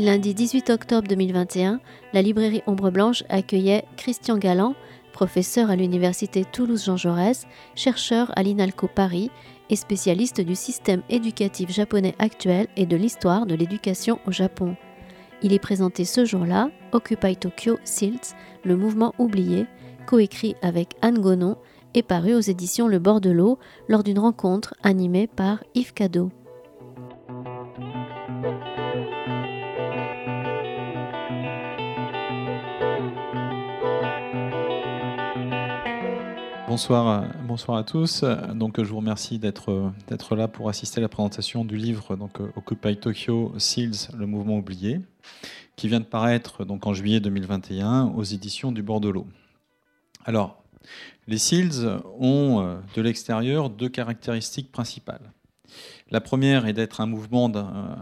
Lundi 18 octobre 2021, la librairie Ombre Blanche accueillait Christian Galland, professeur à l'université Toulouse-Jean Jaurès, chercheur à l'INALCO Paris et spécialiste du système éducatif japonais actuel et de l'histoire de l'éducation au Japon. Il est présenté ce jour-là, Occupy Tokyo Silts, le mouvement oublié, coécrit avec Anne Gonon et paru aux éditions Le Bord de l'eau lors d'une rencontre animée par Yves Cadeau. Bonsoir, bonsoir à tous. Donc, je vous remercie d'être là pour assister à la présentation du livre donc, Occupy Tokyo Seals, le mouvement oublié, qui vient de paraître donc, en juillet 2021 aux éditions du Bord de l'eau. Alors, les Seals ont euh, de l'extérieur deux caractéristiques principales. La première est d'être un mouvement, euh,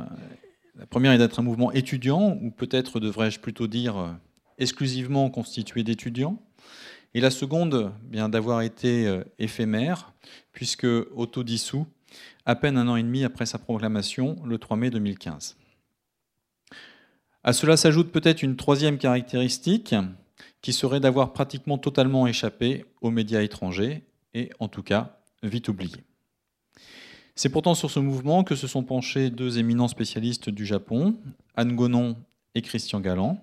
étudiant, ou peut-être devrais-je plutôt dire euh, exclusivement constitué d'étudiants et la seconde, bien d'avoir été euh, éphémère, puisque autodissous à peine un an et demi après sa proclamation, le 3 mai 2015. À cela s'ajoute peut-être une troisième caractéristique, qui serait d'avoir pratiquement totalement échappé aux médias étrangers, et en tout cas vite oublié. C'est pourtant sur ce mouvement que se sont penchés deux éminents spécialistes du Japon, Anne Gonon et Christian Galland,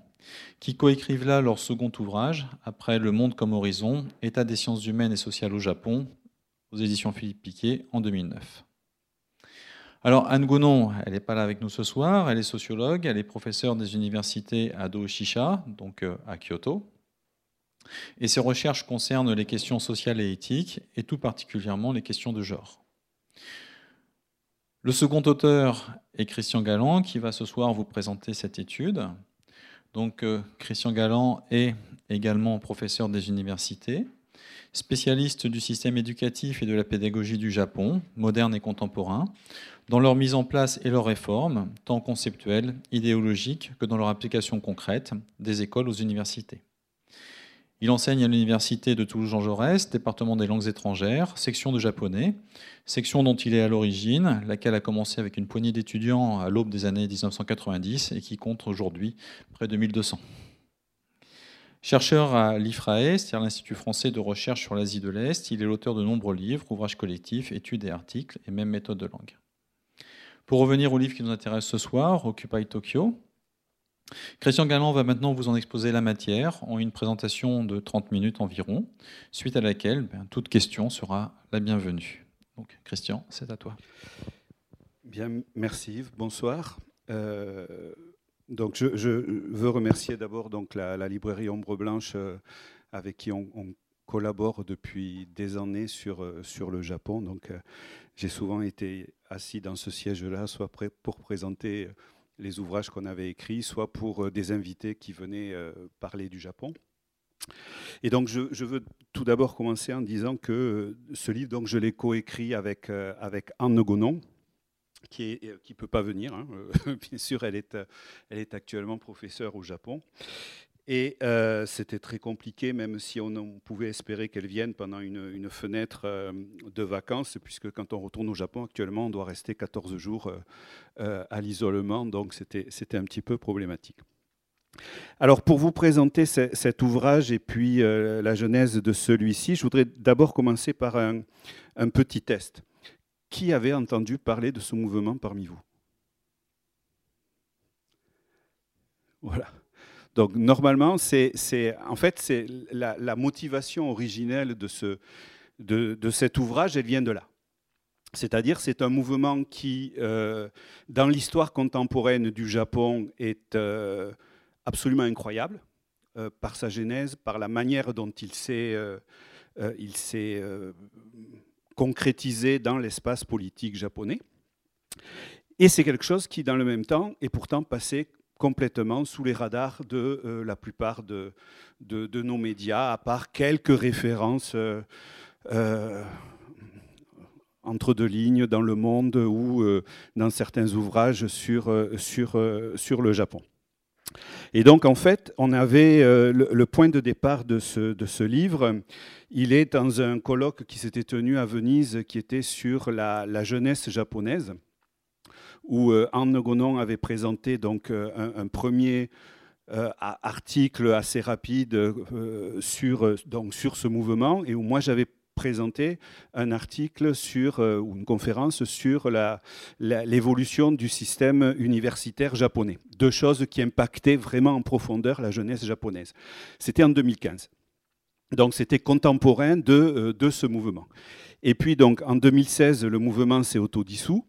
qui coécrivent là leur second ouvrage, après Le Monde comme horizon, État des sciences humaines et sociales au Japon, aux éditions Philippe Piquet en 2009. Alors Anne Gonon, elle n'est pas là avec nous ce soir, elle est sociologue, elle est professeure des universités à Doshisha, donc euh, à Kyoto. Et ses recherches concernent les questions sociales et éthiques, et tout particulièrement les questions de genre. Le second auteur est Christian Galland, qui va ce soir vous présenter cette étude. Donc, euh, Christian Galland est également professeur des universités, spécialiste du système éducatif et de la pédagogie du Japon, moderne et contemporain, dans leur mise en place et leur réforme, tant conceptuelle, idéologique que dans leur application concrète des écoles aux universités. Il enseigne à l'université de Toulouse-Jean Jaurès, département des langues étrangères, section de japonais, section dont il est à l'origine, laquelle a commencé avec une poignée d'étudiants à l'aube des années 1990 et qui compte aujourd'hui près de 1200. Chercheur à l'IFRAE, c'est-à-dire l'Institut français de recherche sur l'Asie de l'Est, il est l'auteur de nombreux livres, ouvrages collectifs, études et articles, et même méthodes de langue. Pour revenir au livre qui nous intéresse ce soir, Occupy Tokyo, Christian Galland va maintenant vous en exposer la matière en une présentation de 30 minutes environ, suite à laquelle ben, toute question sera la bienvenue. Donc Christian, c'est à toi. Bien, merci. Bonsoir. Euh, donc je, veux remercier d'abord donc la, librairie Ombre Blanche euh, avec qui on, collabore depuis des années sur, euh, sur le Japon. Donc j'ai souvent été assis dans ce siège-là, soit pour présenter les ouvrages qu'on avait écrits, soit pour euh, des invités qui venaient euh, parler du Japon. Et donc, je, veux tout d'abord commencer en disant que euh, ce livre, donc, je l'ai coécrit avec, Anne Gonon, qui ne peut pas venir. Hein, bien sûr, elle est actuellement professeure au Japon. Et euh, c'était très compliqué, même si on, pouvait espérer qu'elle vienne pendant une, fenêtre euh, de vacances, puisque quand on retourne au Japon actuellement, on doit rester 14 jours euh, à l'isolement, donc c'était un petit peu problématique. Alors pour vous présenter cet ouvrage et puis la genèse de celui-ci, je voudrais d'abord commencer par un, un petit test. Qui avait entendu parler de ce mouvement parmi vous? Voilà. Donc normalement, c'est, en fait, la, motivation originelle de, ce, de, cet ouvrage, elle vient de là. C'est-à-dire, c'est un mouvement qui, euh, dans l'histoire contemporaine du Japon, est euh, absolument incroyable euh, par sa genèse, par la manière dont il s'est concrétisé dans l'espace politique japonais. Et c'est quelque chose qui, dans le même temps, est pourtant passé complètement sous les radars de euh, la plupart de, de, nos médias, à part quelques références euh, euh, entre deux lignes dans le monde ou dans certains ouvrages sur, sur, sur le Japon. Et donc, en fait, on avait le, point de départ de ce, de ce, livre. Il est dans un colloque qui s'était tenu à Venise, qui était sur la, la jeunesse japonaise où Anne Gonon avait présenté donc un, premier article assez rapide sur, donc, sur ce mouvement et où moi j'avais présenté un article sur, ou une conférence sur l'évolution du système universitaire japonais. Deux choses qui impactaient vraiment en profondeur la jeunesse japonaise. C'était en 2015. Donc c'était contemporain de, euh, de, ce mouvement. Et puis donc en 2016, le mouvement s'est autodissous.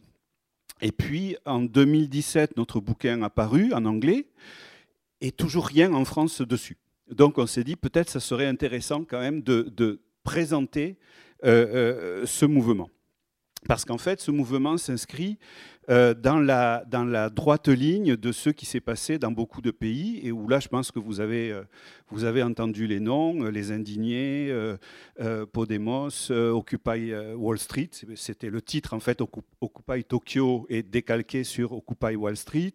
Et puis en 2017, notre bouquin a paru en anglais et toujours rien en France dessus. Donc on s'est dit peut-être ça serait intéressant quand même de, présenter euh, euh, ce mouvement. Parce qu'en fait, ce mouvement s'inscrit euh, dans, la, dans la droite ligne de ce qui s'est passé dans beaucoup de pays, et où là, je pense que vous avez, euh, vous avez entendu les noms, euh, les indignés, Podemos, Occupy Wall Street, c'était le titre en fait, Occupy Tokyo est décalqué sur Occupy Wall Street,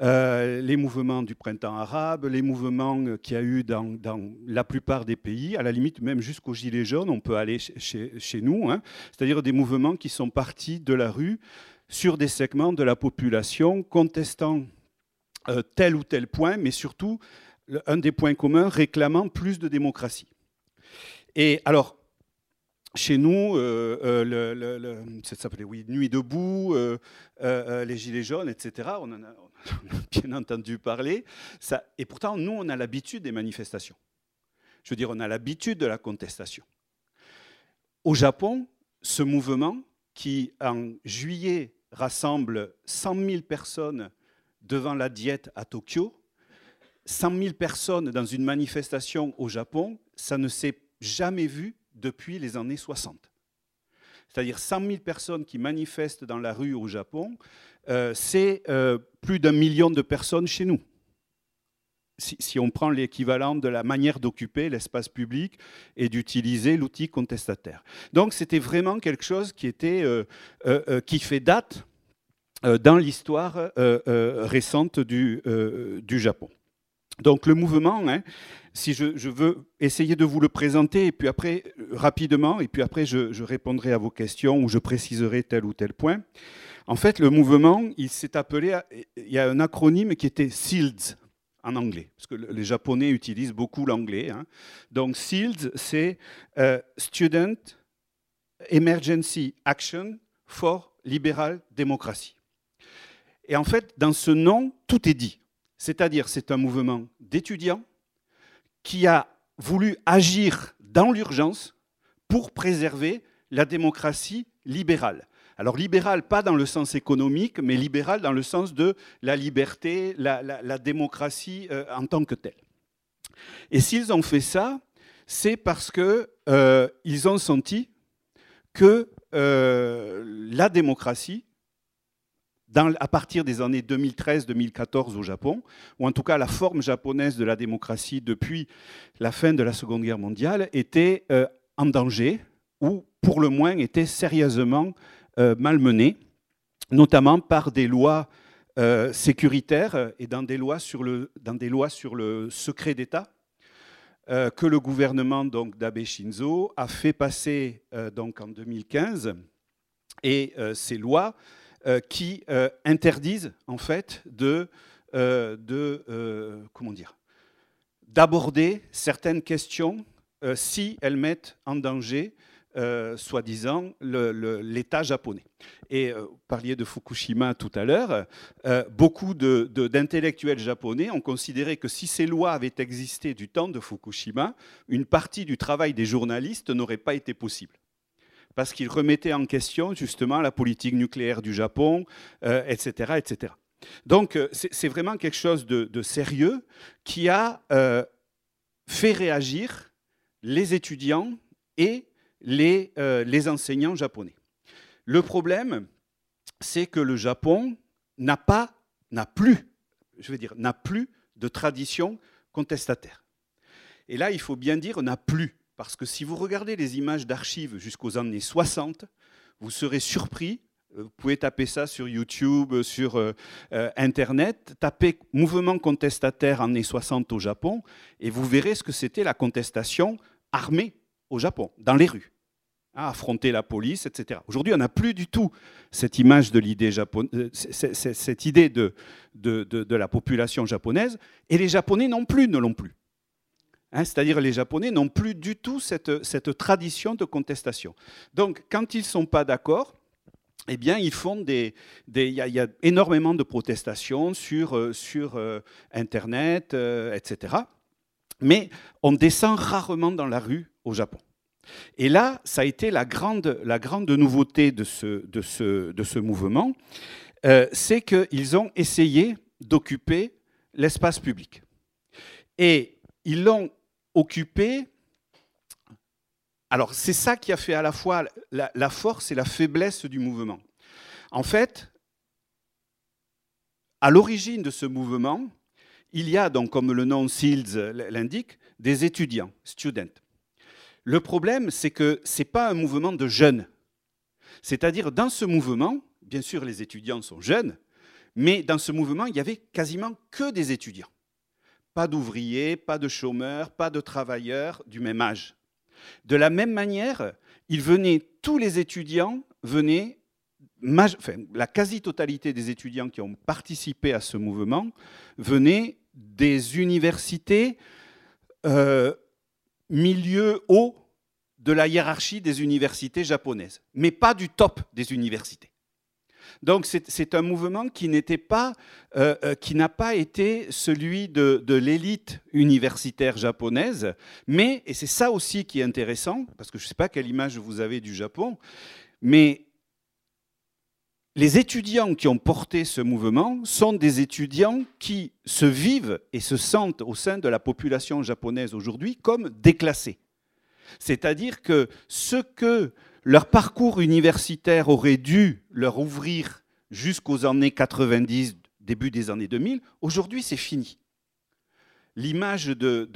les mouvements du printemps arabe, les mouvements qu'il y a eu dans, dans, la plupart des pays, à la limite même jusqu'aux Gilets jaunes, on peut aller chez, chez nous, hein. c'est-à-dire des mouvements qui sont partis de la rue sur des segments de la population contestant euh, tel ou tel point, mais surtout un des points communs réclamant plus de démocratie. Et alors, chez nous, euh, euh, ça s'appelait oui, Nuit debout, les Gilets jaunes, etc. On en a, bien entendu parler. Et pourtant, nous, on a l'habitude des manifestations. Je veux dire, on a l'habitude de la contestation. Au Japon, ce mouvement, qui en juillet rassemble 100 000 personnes devant la diète à Tokyo, 100 000 personnes dans une manifestation au Japon, ça ne s'est jamais vu depuis les années 60. C'est-à-dire 100 000 personnes qui manifestent dans la rue au Japon, euh, c'est euh, plus d'un million de personnes chez nous si, on prend l'équivalent de la manière d'occuper l'espace public et d'utiliser l'outil contestataire. Donc c'était vraiment quelque chose qui, était, euh, euh, euh, qui fait date dans l'histoire récente du, du, Japon. Donc le mouvement, hein, si je, veux essayer de vous le présenter, et puis après, rapidement, et puis après je, répondrai à vos questions ou je préciserai tel ou tel point. En fait, le mouvement, il s'est appelé, il y a un acronyme qui était SEALDS, en anglais, parce que les Japonais utilisent beaucoup l'anglais. Hein. Donc SEALS, c'est euh, Student Emergency Action for Liberal Democracy. Et en fait, dans ce nom, tout est dit. C'est-à-dire, c'est un mouvement d'étudiants qui a voulu agir dans l'urgence pour préserver la démocratie libérale. Alors libéral, pas dans le sens économique, mais libéral dans le sens de la liberté, la, démocratie euh, en tant que telle. Et s'ils ont fait ça, c'est parce qu'ils euh, ont senti que euh, la démocratie, à partir des années 2013-2014 au Japon, ou en tout cas la forme japonaise de la démocratie depuis la fin de la Seconde Guerre mondiale, était en danger, ou pour le moins était sérieusement malmenée, notamment par des lois euh, sécuritaires et dans des lois sur le, dans des lois sur le secret d'État euh, que le gouvernement d'Abe Shinzo a fait passer donc en 2015. Et ces lois qui interdisent en fait de, de comment dire d'aborder certaines questions si elles mettent en danger euh, soi-disant, l'État japonais. Et euh, vous parliez de Fukushima tout à l'heure, euh, beaucoup d'intellectuels japonais ont considéré que si ces lois avaient existé du temps de Fukushima, une partie du travail des journalistes n'aurait pas été possible parce qu'ils remettaient en question justement la politique nucléaire du Japon, etc., etc. Donc c'est vraiment quelque chose de, de sérieux qui a fait réagir les étudiants et euh, les, enseignants japonais. Le problème, c'est que le Japon n'a pas, n'a plus, je veux dire, n'a plus de tradition contestataire. Et là, il faut bien dire n'a plus, parce que si vous regardez les images d'archives jusqu'aux années 60, vous serez surpris. Euh, vous pouvez taper ça sur YouTube, sur euh, Internet, taper mouvement contestataire années 60 au Japon, et vous verrez ce que c'était la contestation armée au Japon, dans les rues. à affronter la police, etc. Aujourd'hui, on n'a plus du tout cette image de l'idée japonaise, cette idée de, de, de, la population japonaise, et les Japonais non plus ne l'ont plus. Hein, c'est-à-dire les Japonais n'ont plus du tout cette, cette, tradition de contestation. Donc, quand ils ne sont pas d'accord, eh bien, ils font des. Il y, a énormément de protestations sur, euh, sur euh, Internet, euh, etc. Mais on descend rarement dans la rue au Japon. Et là, ça a été la grande, la grande nouveauté de ce, de ce, de ce mouvement, c'est qu'ils ont essayé d'occuper l'espace public. Et ils l'ont occupé alors c'est ça qui a fait à la fois la, force et la faiblesse du mouvement. En fait, à l'origine de ce mouvement, il y a donc, comme le nom SEALS l'indique, des étudiants, students. Le problème, c'est que ce n'est pas un mouvement de jeunes. C'est-à-dire, dans ce mouvement, bien sûr, les étudiants sont jeunes, mais dans ce mouvement, il y avait quasiment que des étudiants. Pas d'ouvriers, pas de chômeurs, pas de travailleurs du même âge. De la même manière, il venait, tous les étudiants venaient, la quasi-totalité des étudiants qui ont participé à ce mouvement venaient des universités euh, milieu haut de la hiérarchie des universités japonaises, mais pas du top des universités. Donc c'est un mouvement qui n'était pas, euh, euh, qui n'a pas été celui de, l'élite universitaire japonaise, mais et c'est ça aussi qui est intéressant parce que je ne sais pas quelle image vous avez du Japon, mais les étudiants qui ont porté ce mouvement sont des étudiants qui se vivent et se sentent au sein de la population japonaise aujourd'hui comme déclassés. C'est-à-dire que ce que leur parcours universitaire aurait dû leur ouvrir jusqu'aux années 90, début des années 2000, aujourd'hui c'est fini. L'image de,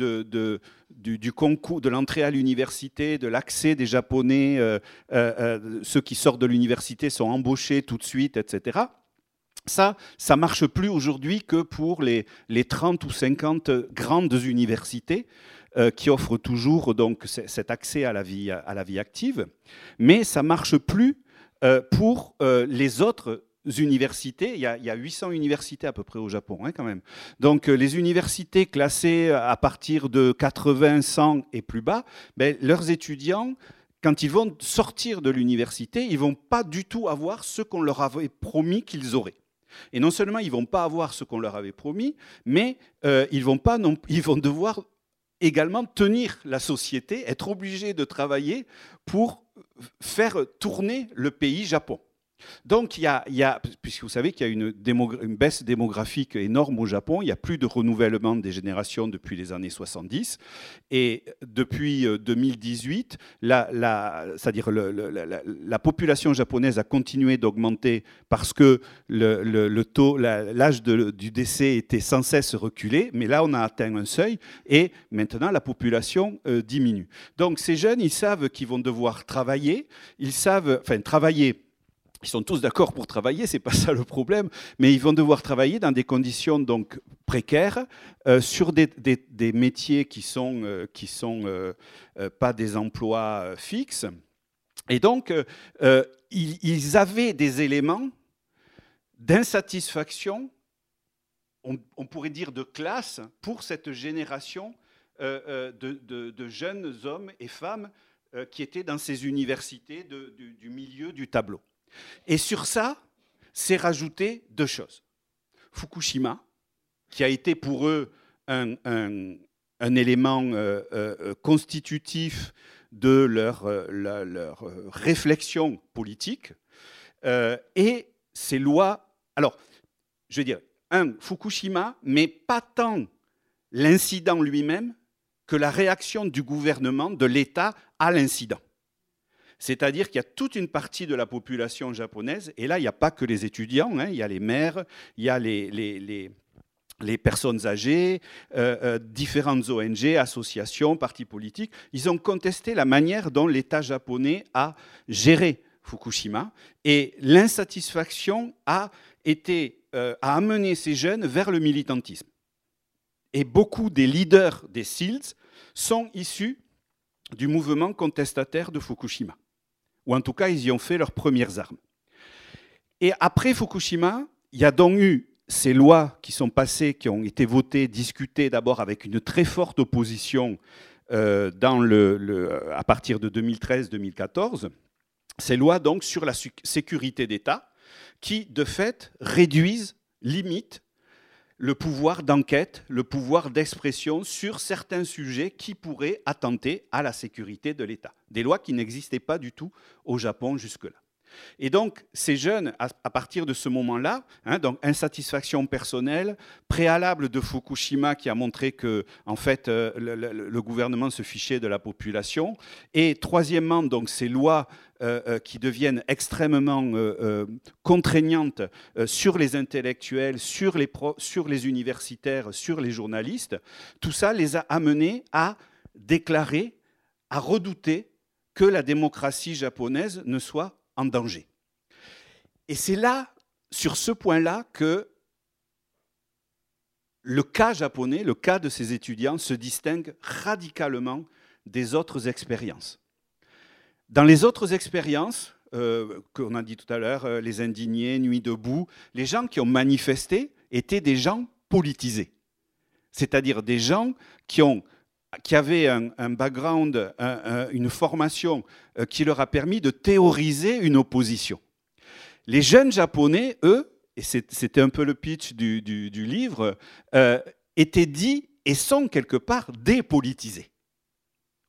du, concours, de l'entrée à l'université, de l'accès des Japonais, euh, euh, euh, ceux qui sortent de l'université sont embauchés tout de suite, etc. Ça, ça marche plus aujourd'hui que pour les, les 30 ou 50 grandes universités. Qui offre toujours donc cet accès à la vie, à la vie active, mais ça marche plus pour les autres universités. Il y, a, 800 universités à peu près au Japon, hein, quand même. Donc les universités classées à partir de 80, 100 et plus bas, ben, leurs étudiants quand ils vont sortir de l'université, ils vont pas du tout avoir ce qu'on leur avait promis qu'ils auraient. Et non seulement ils vont pas avoir ce qu'on leur avait promis, mais ils vont pas non, ils vont devoir également tenir la société, être obligé de travailler pour faire tourner le pays Japon. Donc, il y, a, puisque vous savez qu'il y a une, baisse démographique énorme au Japon, il n'y a plus de renouvellement des générations depuis les années 70. Et depuis 2018, euh, la, c'est-à-dire la, population japonaise a continué d'augmenter parce que l'âge du décès était sans cesse reculé. Mais là, on a atteint un seuil et maintenant, la population euh, diminue. Donc, ces jeunes, ils savent qu'ils vont devoir travailler. Ils savent, enfin, travailler ils sont tous d'accord pour travailler, c'est pas ça le problème, mais ils vont devoir travailler dans des conditions donc précaires euh, sur des, métiers qui sont euh, qui sont euh, pas des emplois fixes. Et donc ils, avaient des éléments d'insatisfaction, on, pourrait dire de classe, pour cette génération de, jeunes hommes et femmes qui étaient dans ces universités du milieu du tableau. Et sur ça, c'est rajouté deux choses. Fukushima, qui a été pour eux un, élément euh, euh, constitutif de leur, euh, réflexion politique, et ces lois. Alors, je veux dire, un, Fukushima, mais pas tant l'incident lui-même que la réaction du gouvernement, de l'État à l'incident. C'est-à-dire qu'il y a toute une partie de la population japonaise, et là, il n'y a pas que les étudiants, hein, il y a les maires, il y a les, personnes âgées, euh, euh, différentes ONG, associations, partis politiques, ils ont contesté la manière dont l'État japonais a géré Fukushima, et l'insatisfaction a été euh, a amené ces jeunes vers le militantisme. Et beaucoup des leaders des SEALs sont issus du mouvement contestataire de Fukushima. Ou en tout cas, ils y ont fait leurs premières armes. Et après Fukushima, il y a donc eu ces lois qui sont passées, qui ont été votées, discutées d'abord avec une très forte opposition euh, à partir de 2013-2014, ces lois donc sur la sécurité d'État, qui de fait réduisent, limitent le pouvoir d'enquête, le pouvoir d'expression sur certains sujets qui pourraient attenter à la sécurité de l'État. Des lois qui n'existaient pas du tout au Japon jusque-là. Et donc, ces jeunes, à, partir de ce moment-là, hein, donc insatisfaction personnelle, préalable de Fukushima qui a montré que, en fait, euh, le, gouvernement se fichait de la population, et troisièmement, donc ces lois euh, euh, qui deviennent extrêmement contraignantes sur les intellectuels, sur les, sur les universitaires, sur les journalistes, tout ça les a amenés à déclarer, à redouter que la démocratie japonaise ne soit danger. Et c'est là, sur ce point-là, que le cas japonais, le cas de ces étudiants, se distingue radicalement des autres expériences. Dans les autres expériences, euh, qu'on a dit tout à l'heure, euh, les indignés, Nuit debout, les gens qui ont manifesté étaient des gens politisés. C'est-à-dire des gens qui ont qui avaient un, background, une formation euh, qui leur a permis de théoriser une opposition. Les jeunes japonais, eux, et c'était un peu le pitch du, livre, euh, étaient dits et sont quelque part dépolitisés.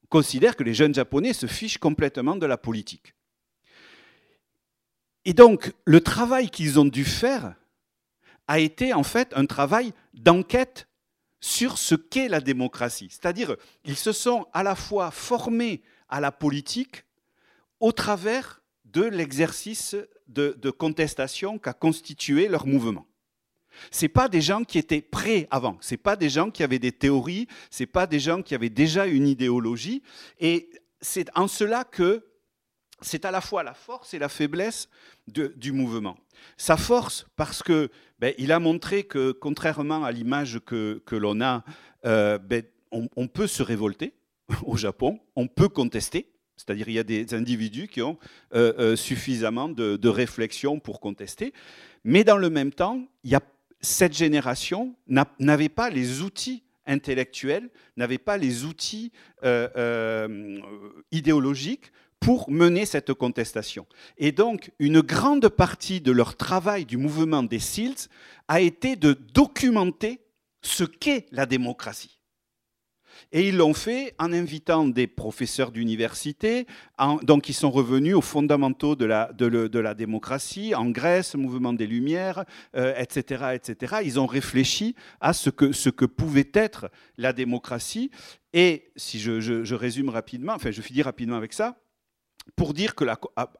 On considère que les jeunes japonais se fichent complètement de la politique. Et donc, le travail qu'ils ont dû faire a été en fait un travail d'enquête sur ce qu'est la démocratie. C'est-à-dire, ils se sont à la fois formés à la politique au travers de l'exercice de, contestation qu'a constitué leur mouvement. Ce pas des gens qui étaient prêts avant, ce pas des gens qui avaient des théories, ce pas des gens qui avaient déjà une idéologie. Et c'est en cela que c'est à la fois la force et la faiblesse du mouvement. Sa force, parce que ben, il a montré que, contrairement à l'image que, l'on a, euh, ben, on, peut se révolter au Japon, on peut contester. C'est-à-dire il y a des individus qui ont euh, euh, suffisamment de, réflexion pour contester. Mais dans le même temps, il cette génération n'avait pas les outils intellectuels, n'avait pas les outils idéologiques pour mener cette contestation. Et donc, une grande partie de leur travail du mouvement des SEALs a été de documenter ce qu'est la démocratie. Et ils l'ont fait en invitant des professeurs d'université, donc ils sont revenus aux fondamentaux de la, démocratie, en Grèce, mouvement des Lumières, etc., euh, etc. Ils ont réfléchi à ce que, pouvait être la démocratie. Et si je résume rapidement, enfin je finis rapidement avec ça, pour dire que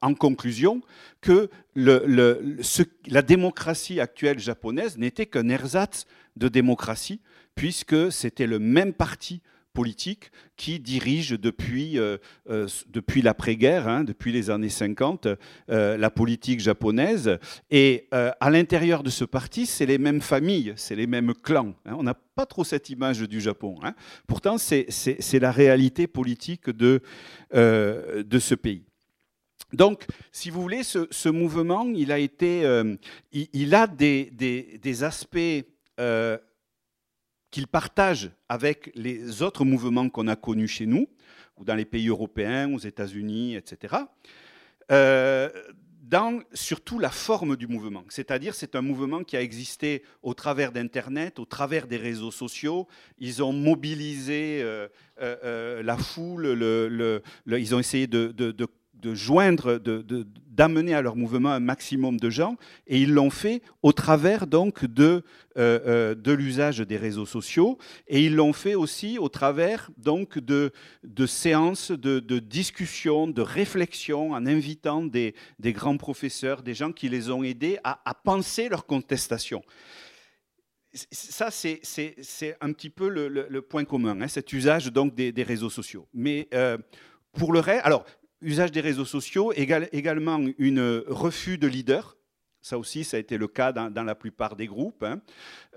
en conclusion que la démocratie actuelle japonaise n'était qu'un ersatz de démocratie, puisque c'était le même parti politique qui dirige depuis, euh, euh, depuis l'après-guerre, hein, depuis les années 50, euh, la politique japonaise. Et à l'intérieur de ce parti, c'est les mêmes familles, c'est les mêmes clans. Hein. On n'a pas trop cette image du Japon. Hein. Pourtant, c'est la réalité politique de, de ce pays. Donc, si vous voulez, ce, mouvement, il a, été, il, a des, des aspects qu'il partage avec les autres mouvements qu'on a connus chez nous, ou dans les pays européens, aux États-Unis, etc., euh, dans surtout la forme du mouvement. C'est-à-dire, c'est un mouvement qui a existé au travers d'Internet, au travers des réseaux sociaux. Ils ont mobilisé euh, euh, la foule, le, ils ont essayé de de joindre, d'amener à leur mouvement un maximum de gens, et ils l'ont fait au travers donc de, euh, euh, de l'usage des réseaux sociaux, et ils l'ont fait aussi au travers donc de, de séances de, de discussions, de réflexions, en invitant des, des, grands professeurs, des gens qui les ont aidés à, penser leur contestation ça, c'est un petit peu le, point commun, hein, cet usage donc des, réseaux sociaux. Mais euh, pour le reste, alors usage des réseaux sociaux, également un refus de leader. Ça aussi, ça a été le cas dans, la plupart des groupes. Hein.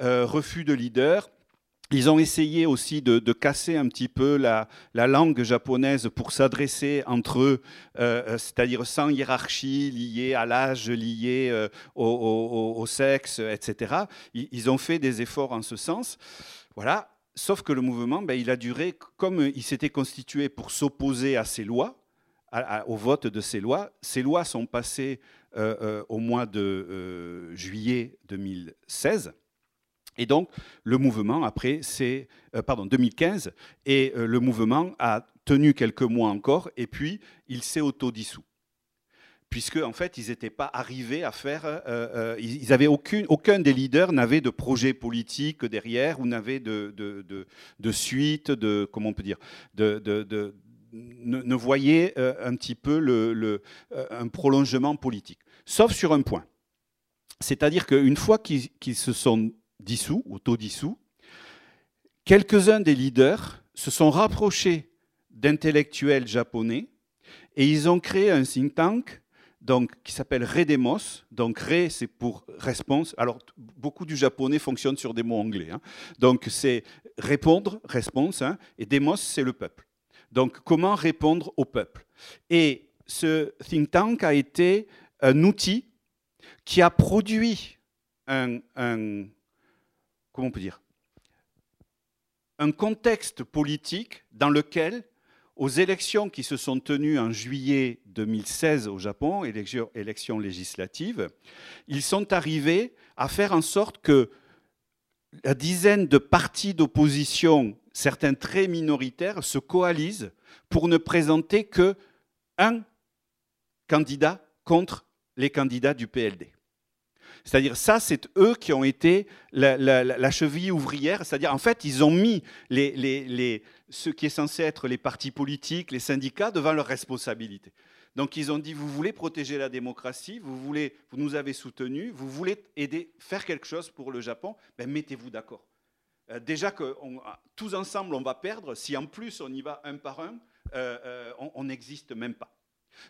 Euh, refus de leader. ils ont essayé aussi de, casser un petit peu la, langue japonaise pour s'adresser entre eux, euh, c'est-à-dire sans hiérarchie liée à l'âge, liée euh, au, sexe, etc. Ils, ont fait des efforts en ce sens. Voilà. Sauf que le mouvement, ben, il a duré, comme il s'était constitué pour s'opposer à ces lois, au vote de ces lois. Ces lois sont passées au mois de juillet 2016. Et donc, le mouvement, après, c'est, euh, pardon, 2015, et euh, le mouvement a tenu quelques mois encore, et puis il s'est autodissous. Puisque, en fait, ils n'étaient pas arrivés à faire. Euh, avaient aucune, aucun des leaders n'avait de projet politique derrière, ou n'avait de, de, de, suite, de. Comment on peut dire de, ne, ne, voyait un petit peu le, le, un prolongement politique. Sauf sur un point. C'est-à-dire qu'une fois qu'ils se sont dissous, auto-dissous, quelques-uns des leaders se sont rapprochés d'intellectuels japonais et ils ont créé un think tank donc, qui s'appelle Redemos. Donc, Re, c'est pour réponse. Alors, beaucoup du japonais fonctionne sur des mots anglais. Hein. Donc, c'est répondre, réponse, hein, et Demos, c'est le peuple. Donc, comment répondre au peuple? Et ce think tank a été un outil qui a produit un, un contexte politique dans lequel, aux élections qui se sont tenues en juillet 2016 au Japon, élections, législatives, ils sont arrivés à faire en sorte que la dizaine de partis d'opposition, certains très minoritaires, se coalisent pour ne présenter que un candidat contre les candidats du PLD. C'est-à-dire, ça, c'est eux qui ont été la, cheville ouvrière. C'est-à-dire, en fait, ils ont mis ce qui est censé être les partis politiques, les syndicats, devant leurs responsabilités. Donc, ils ont dit, vous voulez protéger la démocratie, vous, voulez, vous nous avez soutenus, vous voulez aider, faire quelque chose pour le Japon, ben, mettez-vous d'accord. Euh, déjà que tous ensemble, on va perdre. Si en plus, on y va un par un, euh, euh, on n'existe même pas.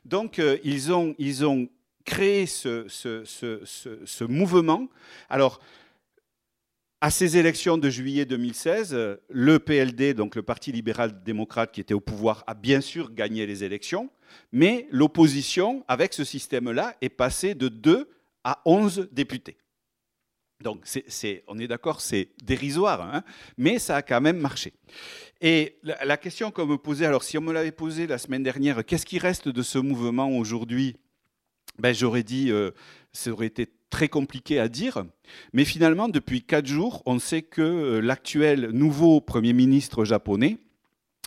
Donc, ils, ont, ils créer ce, ce, mouvement. Alors, à ces élections de juillet 2016, le PLD, donc le Parti libéral-démocrate qui était au pouvoir, a bien sûr gagné les élections, mais l'opposition, avec ce système-là, est passée de 2 à 11 députés. Donc, on est d'accord, c'est dérisoire, hein, mais ça a quand même marché. Et la, la question qu'on me posait, alors si on me l'avait posée la semaine dernière, qu'est-ce qui reste de ce mouvement aujourd'hui? Ben, j'aurais dit, euh, ça aurait été très compliqué à dire. Mais finalement, depuis quatre jours, on sait que euh, l'actuel nouveau Premier ministre japonais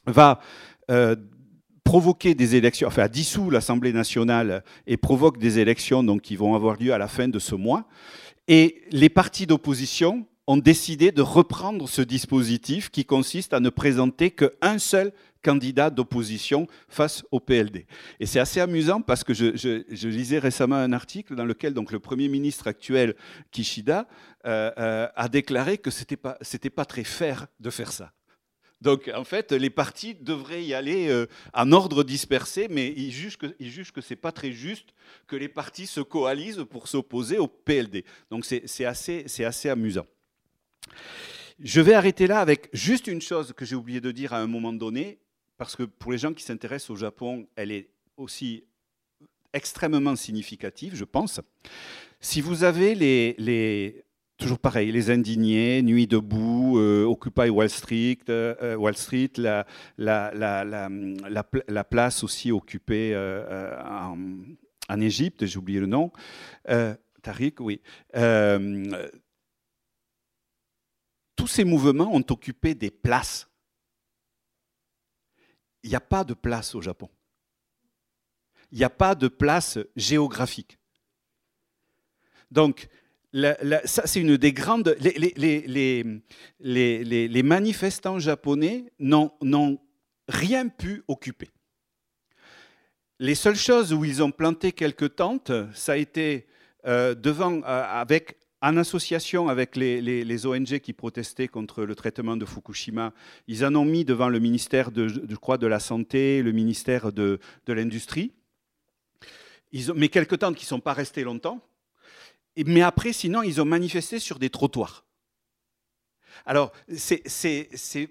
va euh, provoquer des élections, enfin dissout l'Assemblée nationale et provoque des élections donc, qui vont avoir lieu à la fin de ce mois. Et les partis d'opposition ont décidé de reprendre ce dispositif qui consiste à ne présenter qu'un seul candidat d'opposition face au PLD. Et c'est assez amusant parce que je, lisais récemment un article dans lequel le Premier ministre actuel, Kishida, euh, euh, a déclaré que ce n'était pas, pas très fair de faire ça. Donc, en fait, les partis devraient y aller euh, en ordre dispersé, mais ils jugent que, que ce n'est pas très juste que les partis se coalisent pour s'opposer au PLD. Donc, c'est assez, assez amusant. Je vais arrêter là avec juste une chose que j'ai oublié de dire à un moment donné parce que pour les gens qui s'intéressent au Japon, elle est aussi extrêmement significative, je pense. Si vous avez les, toujours pareil, les indignés, Nuit debout, euh, Occupy Wall Street, euh, Wall Street, la, la, la, place aussi occupée euh, en, en, Égypte, j'ai oublié le nom, Tariq, oui. tous ces mouvements ont occupé des places il n'y a pas de place au Japon. Il n'y a pas de place géographique. Donc, ça, c'est une des grandes. Les, manifestants japonais n'ont rien pu occuper. Les seules choses où ils ont planté quelques tentes, ça a été euh, devant, euh, avec en association avec les, ONG qui protestaient contre le traitement de Fukushima, ils en ont mis devant le ministère de, je crois, de la Santé, le ministère de, l'Industrie. Mais quelque temps qui ne sont pas restés longtemps. Mais après, sinon, ils ont manifesté sur des trottoirs. Alors, c'est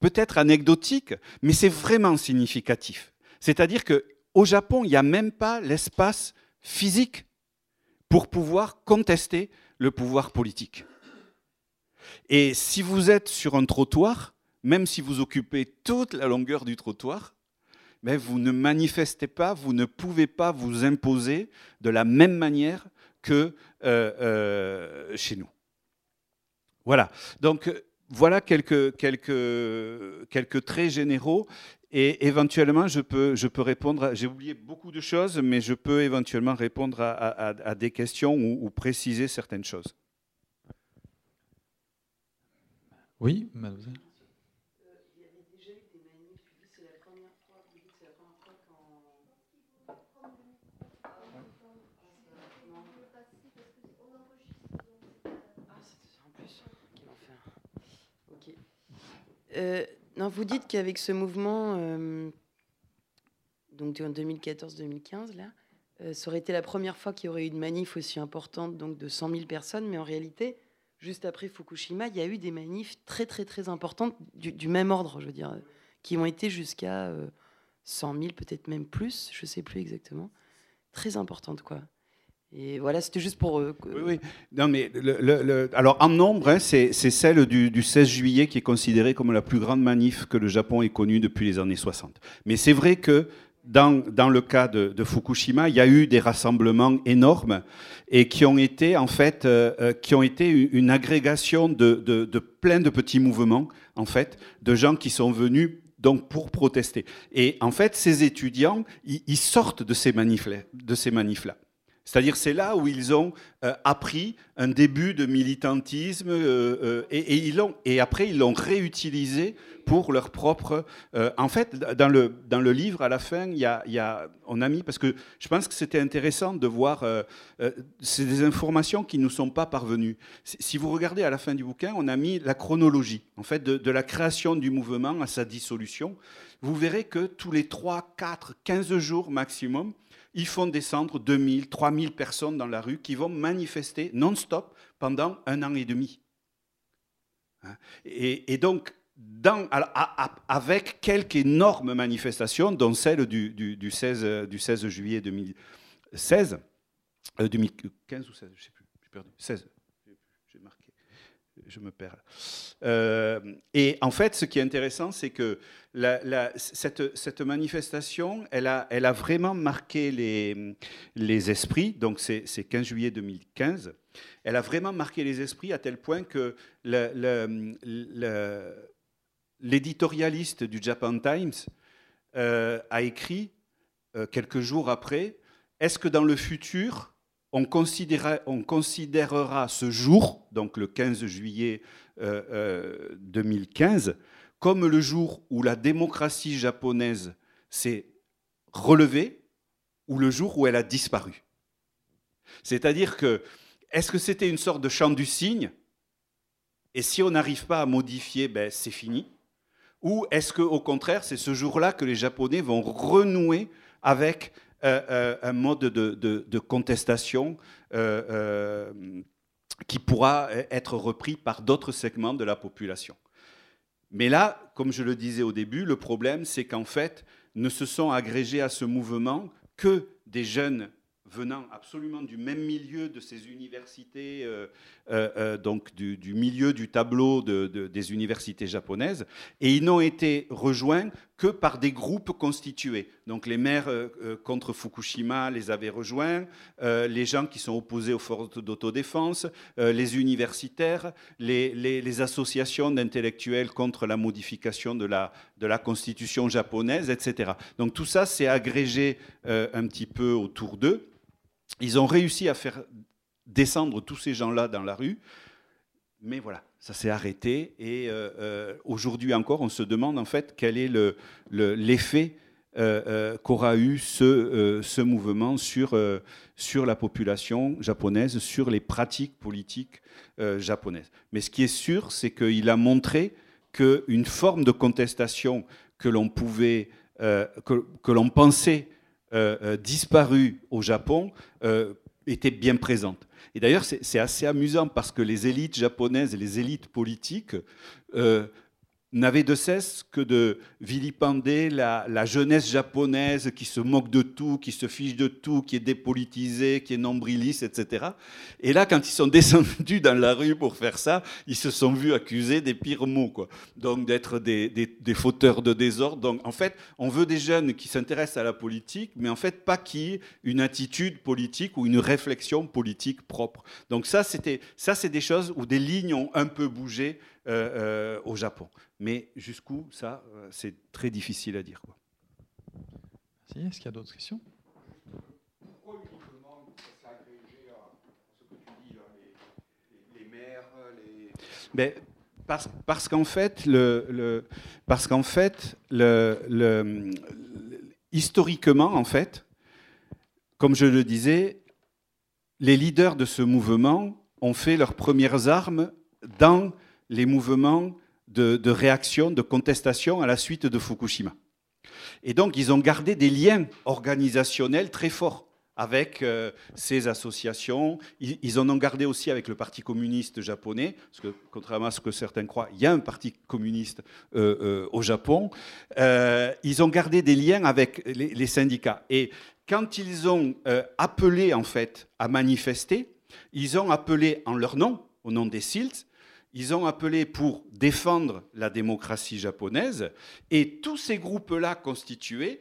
peut-être anecdotique, mais c'est vraiment significatif. C'est-à-dire qu'au Japon, il n'y a même pas l'espace physique pour pouvoir contester le pouvoir politique. Et si vous êtes sur un trottoir, même si vous occupez toute la longueur du trottoir, vous ne manifestez pas, vous ne pouvez pas vous imposer de la même manière que euh, euh, chez nous. Voilà. Donc voilà quelques, quelques, quelques traits généraux. Et éventuellement, je peux, je peux répondre. J'ai oublié beaucoup de choses, mais je peux éventuellement répondre à, des questions ou préciser certaines choses. Oui, mademoiselle. Euh, non, vous dites qu'avec ce mouvement, euh, donc en 2014-2015, là, euh, ça aurait été la première fois qu'il y aurait eu une manif aussi importante, donc de 100 000 personnes, mais en réalité, juste après Fukushima, il y a eu des manifs très très très importantes du, même ordre, je veux dire, qui ont été jusqu'à 100 000, peut-être même plus, je ne sais plus exactement, très importantes quoi. Et voilà, c'était juste pour. oui, oui. Non, mais alors en nombre, hein, c'est celle du, 16 juillet qui est considérée comme la plus grande manif que le Japon ait connue depuis les années 60. Mais c'est vrai que dans, dans, le cas de, Fukushima, il y a eu des rassemblements énormes et qui ont été en fait, euh, euh, qui ont été une agrégation de, de, plein de petits mouvements en fait, de gens qui sont venus donc pour protester. Et en fait, ces étudiants, ils, sortent de ces manifs-là. De ces manifs-là. C'est-à-dire c'est là où ils ont euh, appris un début de militantisme euh, euh, et, ils et après ils l'ont réutilisé pour leur propre... en fait, dans le, dans le livre, à la fin, y a, y a, on a mis, parce que je pense que c'était intéressant de voir, c'est des informations qui ne nous sont pas parvenues. Si vous regardez à la fin du bouquin, on a mis la chronologie, en fait, de, de la création du mouvement à sa dissolution. Vous verrez que tous les 3, 4, 15 jours maximum, ils font descendre 2000, 3000 personnes dans la rue qui vont manifester non-stop pendant un an et demi. Hein? Et, donc, dans, avec quelques énormes manifestations, dont celle du, 16, du 16 juillet 2016, 2015 euh, ou 16, je ne sais plus, j'ai perdu, 16 je me perds. Euh, et en fait, ce qui est intéressant, c'est que cette, manifestation, elle a, vraiment marqué les, les esprits. Donc, c'est 15 juillet 2015. Elle a vraiment marqué les esprits à tel point que l'éditorialiste du Japan Times euh, a écrit euh, quelques jours après Est-ce que dans le futur, on, considérera ce jour, donc le 15 juillet 2015, euh, euh, comme le jour où la démocratie japonaise s'est relevée ou le jour où elle a disparu. C'est-à-dire que, est-ce que c'était une sorte de chant du cygne? Et si on n'arrive pas à modifier, ben, c'est fini? Ou est-ce qu'au contraire, c'est ce jour-là que les Japonais vont renouer avec un mode de, contestation euh, qui pourra être repris par d'autres segments de la population. Mais là, comme je le disais au début, le problème, c'est qu'en fait, ne se sont agrégés à ce mouvement que des jeunes venant absolument du même milieu de ces universités, euh, euh, euh, donc du, milieu du tableau des universités japonaises, et ils n'ont été rejoints que par des groupes constitués. Donc les maires contre Fukushima les avaient rejoints, les gens qui sont opposés aux forces d'autodéfense, les universitaires, les, les associations d'intellectuels contre la modification de la, de la constitution japonaise, etc. Donc tout ça s'est agrégé un petit peu autour d'eux. Ils ont réussi à faire descendre tous ces gens-là dans la rue, mais voilà, ça s'est arrêté. Et euh, euh, aujourd'hui encore, on se demande en fait quel est l'effet euh, qu'aura eu ce, mouvement sur, la population japonaise, sur les pratiques politiques japonaises. Mais ce qui est sûr, c'est qu'il a montré qu'une forme de contestation que l'on pouvait, que, l'on pensait euh, euh, disparu au Japon, était bien présente. Et d'ailleurs, c'est assez amusant parce que les élites japonaises et les élites politiques euh, n'avait de cesse que de vilipender la, jeunesse japonaise qui se moque de tout, qui se fiche de tout, qui est dépolitisée, qui est nombriliste, etc. Et là, quand ils sont descendus dans la rue pour faire ça, ils se sont vus accusés des pires mots, quoi. Donc d'être des, des, fauteurs de désordre. Donc en fait, on veut des jeunes qui s'intéressent à la politique, mais en fait pas qui une attitude politique ou une réflexion politique propre. Donc ça, c'était ça, c'est des choses où des lignes ont un peu bougé euh, euh, au Japon. Mais jusqu'où, ça, euh, c'est très difficile à dire. Quoi. Merci. Est-ce qu'il y a d'autres questions? Pourquoi uniquement ça agrégé à ce que tu dis, les, les, maires, les... Mais parce, parce qu'en fait, le, le, parce qu'en fait le, le, historiquement, en fait, comme je le disais, les leaders de ce mouvement ont fait leurs premières armes dans les mouvements de, réaction, de contestation à la suite de Fukushima. Et donc, ils ont gardé des liens organisationnels très forts avec euh, ces associations. Ils, en ont gardé aussi avec le Parti communiste japonais, parce que contrairement à ce que certains croient, il y a un Parti communiste euh, euh, au Japon. ils ont gardé des liens avec les, syndicats. Et quand ils ont appelé en fait à manifester, ils ont appelé en leur nom, au nom des SILT, ils ont appelé pour défendre la démocratie japonaise et tous ces groupes-là constitués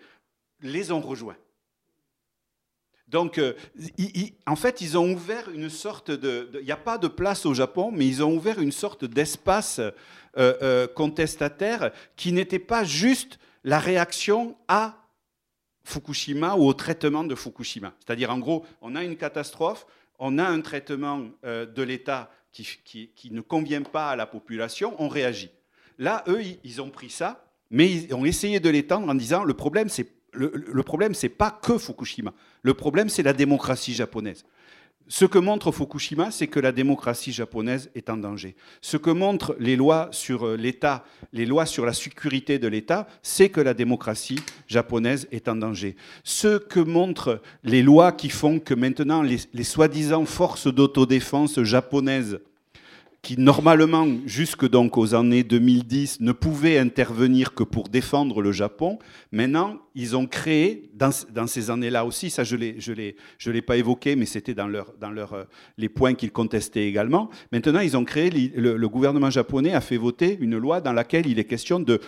les ont rejoints. Donc, euh, en fait, ils ont ouvert une sorte de... Il n'y a pas de place au Japon, mais ils ont ouvert une sorte d'espace euh, euh, contestataire qui n'était pas juste la réaction à Fukushima ou au traitement de Fukushima. C'est-à-dire, en gros, on a une catastrophe, on a un traitement de l'État qui, ne convient pas à la population, on réagit. Là, eux, ils ont pris ça, mais ils ont essayé de l'étendre en disant le problème, c'est le, le problème, c'est pas que Fukushima. Le problème, c'est la démocratie japonaise. Ce que montre Fukushima, c'est que la démocratie japonaise est en danger. Ce que montrent les lois sur euh, l'État, les lois sur la sécurité de l'État, c'est que la démocratie japonaise est en danger. Ce que montrent les lois qui font que maintenant les, les soi-disant forces d'autodéfense japonaises qui normalement, jusque donc aux années 2010, ne pouvaient intervenir que pour défendre le Japon. Maintenant, ils ont créé, dans, ces années-là aussi, ça je ne l'ai pas évoqué, mais c'était dans, leur, dans leur, euh, les points qu'ils contestaient également. Maintenant, ils ont créé, le, le, gouvernement japonais a fait voter une loi dans laquelle il est question de,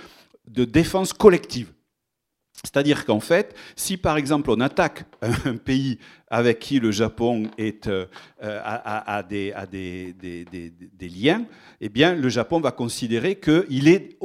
de défense collective. C'est-à-dire qu'en fait, si par exemple on attaque un pays avec qui le Japon est, euh, a, des, liens, eh bien le Japon va considérer qu'il est,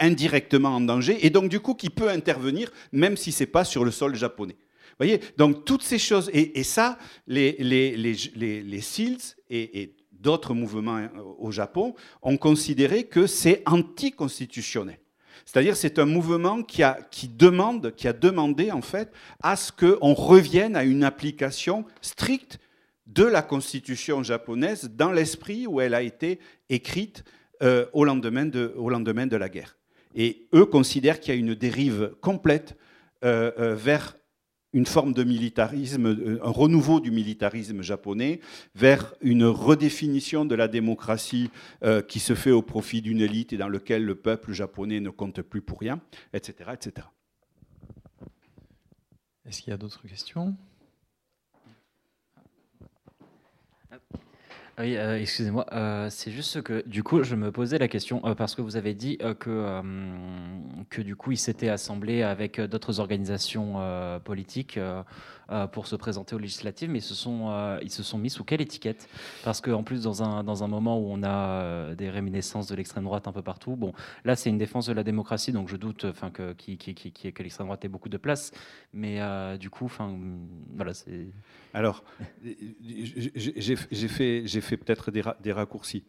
indirectement en danger et donc du coup qu'il peut intervenir même si ce n'est pas sur le sol japonais. Vous voyez Donc toutes ces choses, et, ça, les, les, SEALs et, et d'autres mouvements au Japon ont considéré que c'est anticonstitutionnel. C'est-à-dire c'est un mouvement qui a, demande, qui a demandé en fait à ce qu'on revienne à une application stricte de la constitution japonaise dans l'esprit où elle a été écrite euh, au, lendemain de, au lendemain de la guerre. Et eux considèrent qu'il y a une dérive complète euh, euh, vers une forme de militarisme, euh, un renouveau du militarisme japonais vers une redéfinition de la démocratie euh, qui se fait au profit d'une élite et dans lequel le peuple japonais ne compte plus pour rien, etc. etc. Est-ce qu'il y a d'autres questions? Oui, euh, excusez-moi, euh, c'est juste que du coup, je me posais la question euh, parce que vous avez dit que, que du coup, il s'était assemblé avec d'autres organisations politiques pour se présenter aux législatives, mais ils se sont, sont mis sous quelle étiquette? Parce qu'en plus, dans un, dans un moment où on a des réminiscences de l'extrême droite un peu partout, bon, là, c'est une défense de la démocratie, donc je doute que, qui, qui, qui, l'extrême droite ait beaucoup de place, mais du coup, enfin, voilà. Alors, j'ai fait, fait peut-être des, raccourcis.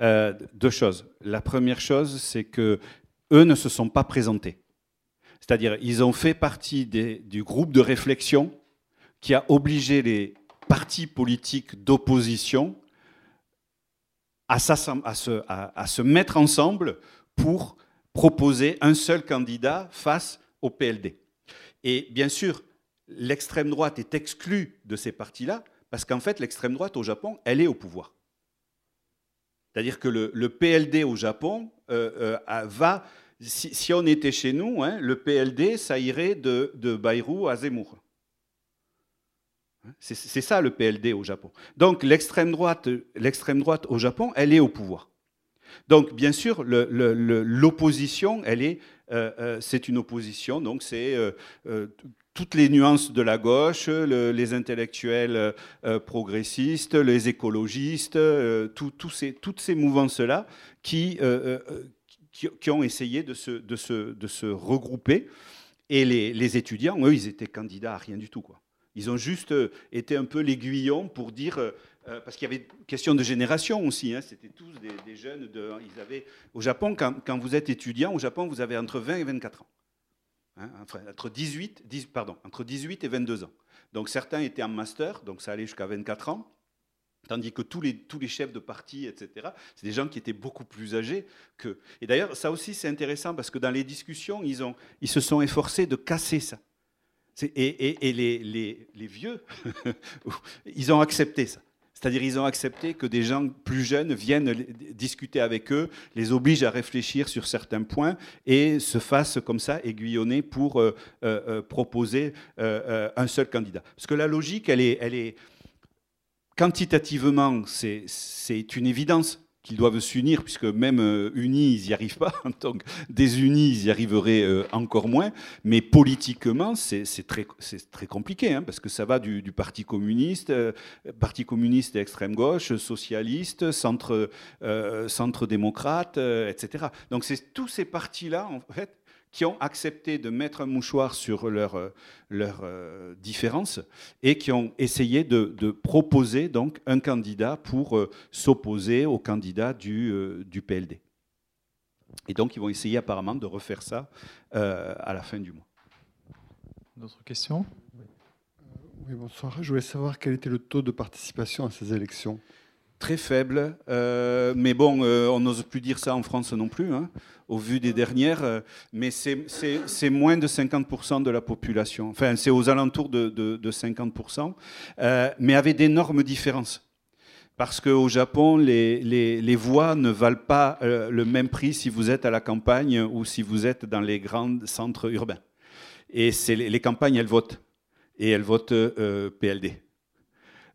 Euh, deux choses. La première chose, c'est que eux ne se sont pas présentés. C'est-à-dire, ils ont fait partie du groupe de réflexion qui a obligé les partis politiques d'opposition à, se mettre ensemble pour proposer un seul candidat face au PLD. Et bien sûr, l'extrême droite est exclue de ces partis-là, Parce qu'en fait, l'extrême droite au Japon, elle est au pouvoir. C'est-à-dire que le, PLD au Japon euh, euh, va, si, on était chez nous, hein, le PLD, ça irait de, de Bayrou à Zemmour. C'est ça le PLD au Japon. Donc l'extrême droite, droite au Japon, elle est au pouvoir. Donc bien sûr, l'opposition, elle est, euh, c'est une opposition. Donc c'est toutes les nuances de la gauche, les intellectuels euh, progressistes, les écologistes, euh, toutes ces mouvances-là qui, euh, qui, ont essayé de se regrouper. Et les, les, étudiants, eux, ils étaient candidats à rien du tout. Quoi. Ils ont juste été un peu l'aiguillon pour dire... parce qu'il y avait question de génération aussi. Hein, C'était tous des, jeunes. De, ils avaient, au Japon, quand, vous êtes étudiant, au Japon, vous avez entre 20 et 24 ans. Hein, entre, 18, pardon, entre 18 et 22 ans. Donc certains étaient en master, donc ça allait jusqu'à 24 ans. Tandis que tous les, tous les chefs de parti, etc., c'est des gens qui étaient beaucoup plus âgés que. Et d'ailleurs, ça aussi, c'est intéressant parce que dans les discussions, ils, ont, ils se sont efforcés de casser ça. Et, les vieux, ils ont accepté ça. C'est-à-dire ils ont accepté que des gens plus jeunes viennent discuter avec eux, les obligent à réfléchir sur certains points et se fassent comme ça aiguillonner pour euh, euh, euh, proposer un seul candidat. Parce que la logique, elle est, elle est quantitativement, c'est une évidence qu'ils doivent s'unir, puisque même euh, unis, ils n'y arrivent pas. Donc, désunis, ils y arriveraient euh, encore moins. Mais politiquement, c'est très, très compliqué, hein, parce que ça va du, Parti communiste, euh, Parti communiste et extrême gauche, socialiste, centre, centre démocrate, etc. Donc, c'est tous ces partis-là, en fait, qui ont accepté de mettre un mouchoir sur leurs leur, euh, différences et qui ont essayé de, proposer donc un candidat pour euh, s'opposer au candidat du, euh, du, PLD. Et donc ils vont essayer apparemment de refaire ça à la fin du mois. D'autres questions? Oui, bonsoir. Je voulais savoir quel était le taux de participation à ces élections? Très faible. Euh, mais bon, euh, on n'ose plus dire ça en France non plus, hein, au vu des dernières. Euh, mais c'est moins de 50% de la population. Enfin, c'est aux alentours de, de, 50%, mais avec d'énormes différences. Parce qu'au Japon, les, les, les, voix ne valent pas le même prix si vous êtes à la campagne ou si vous êtes dans les grands centres urbains. Et les, les campagnes, elles votent. Et elles votent PLD.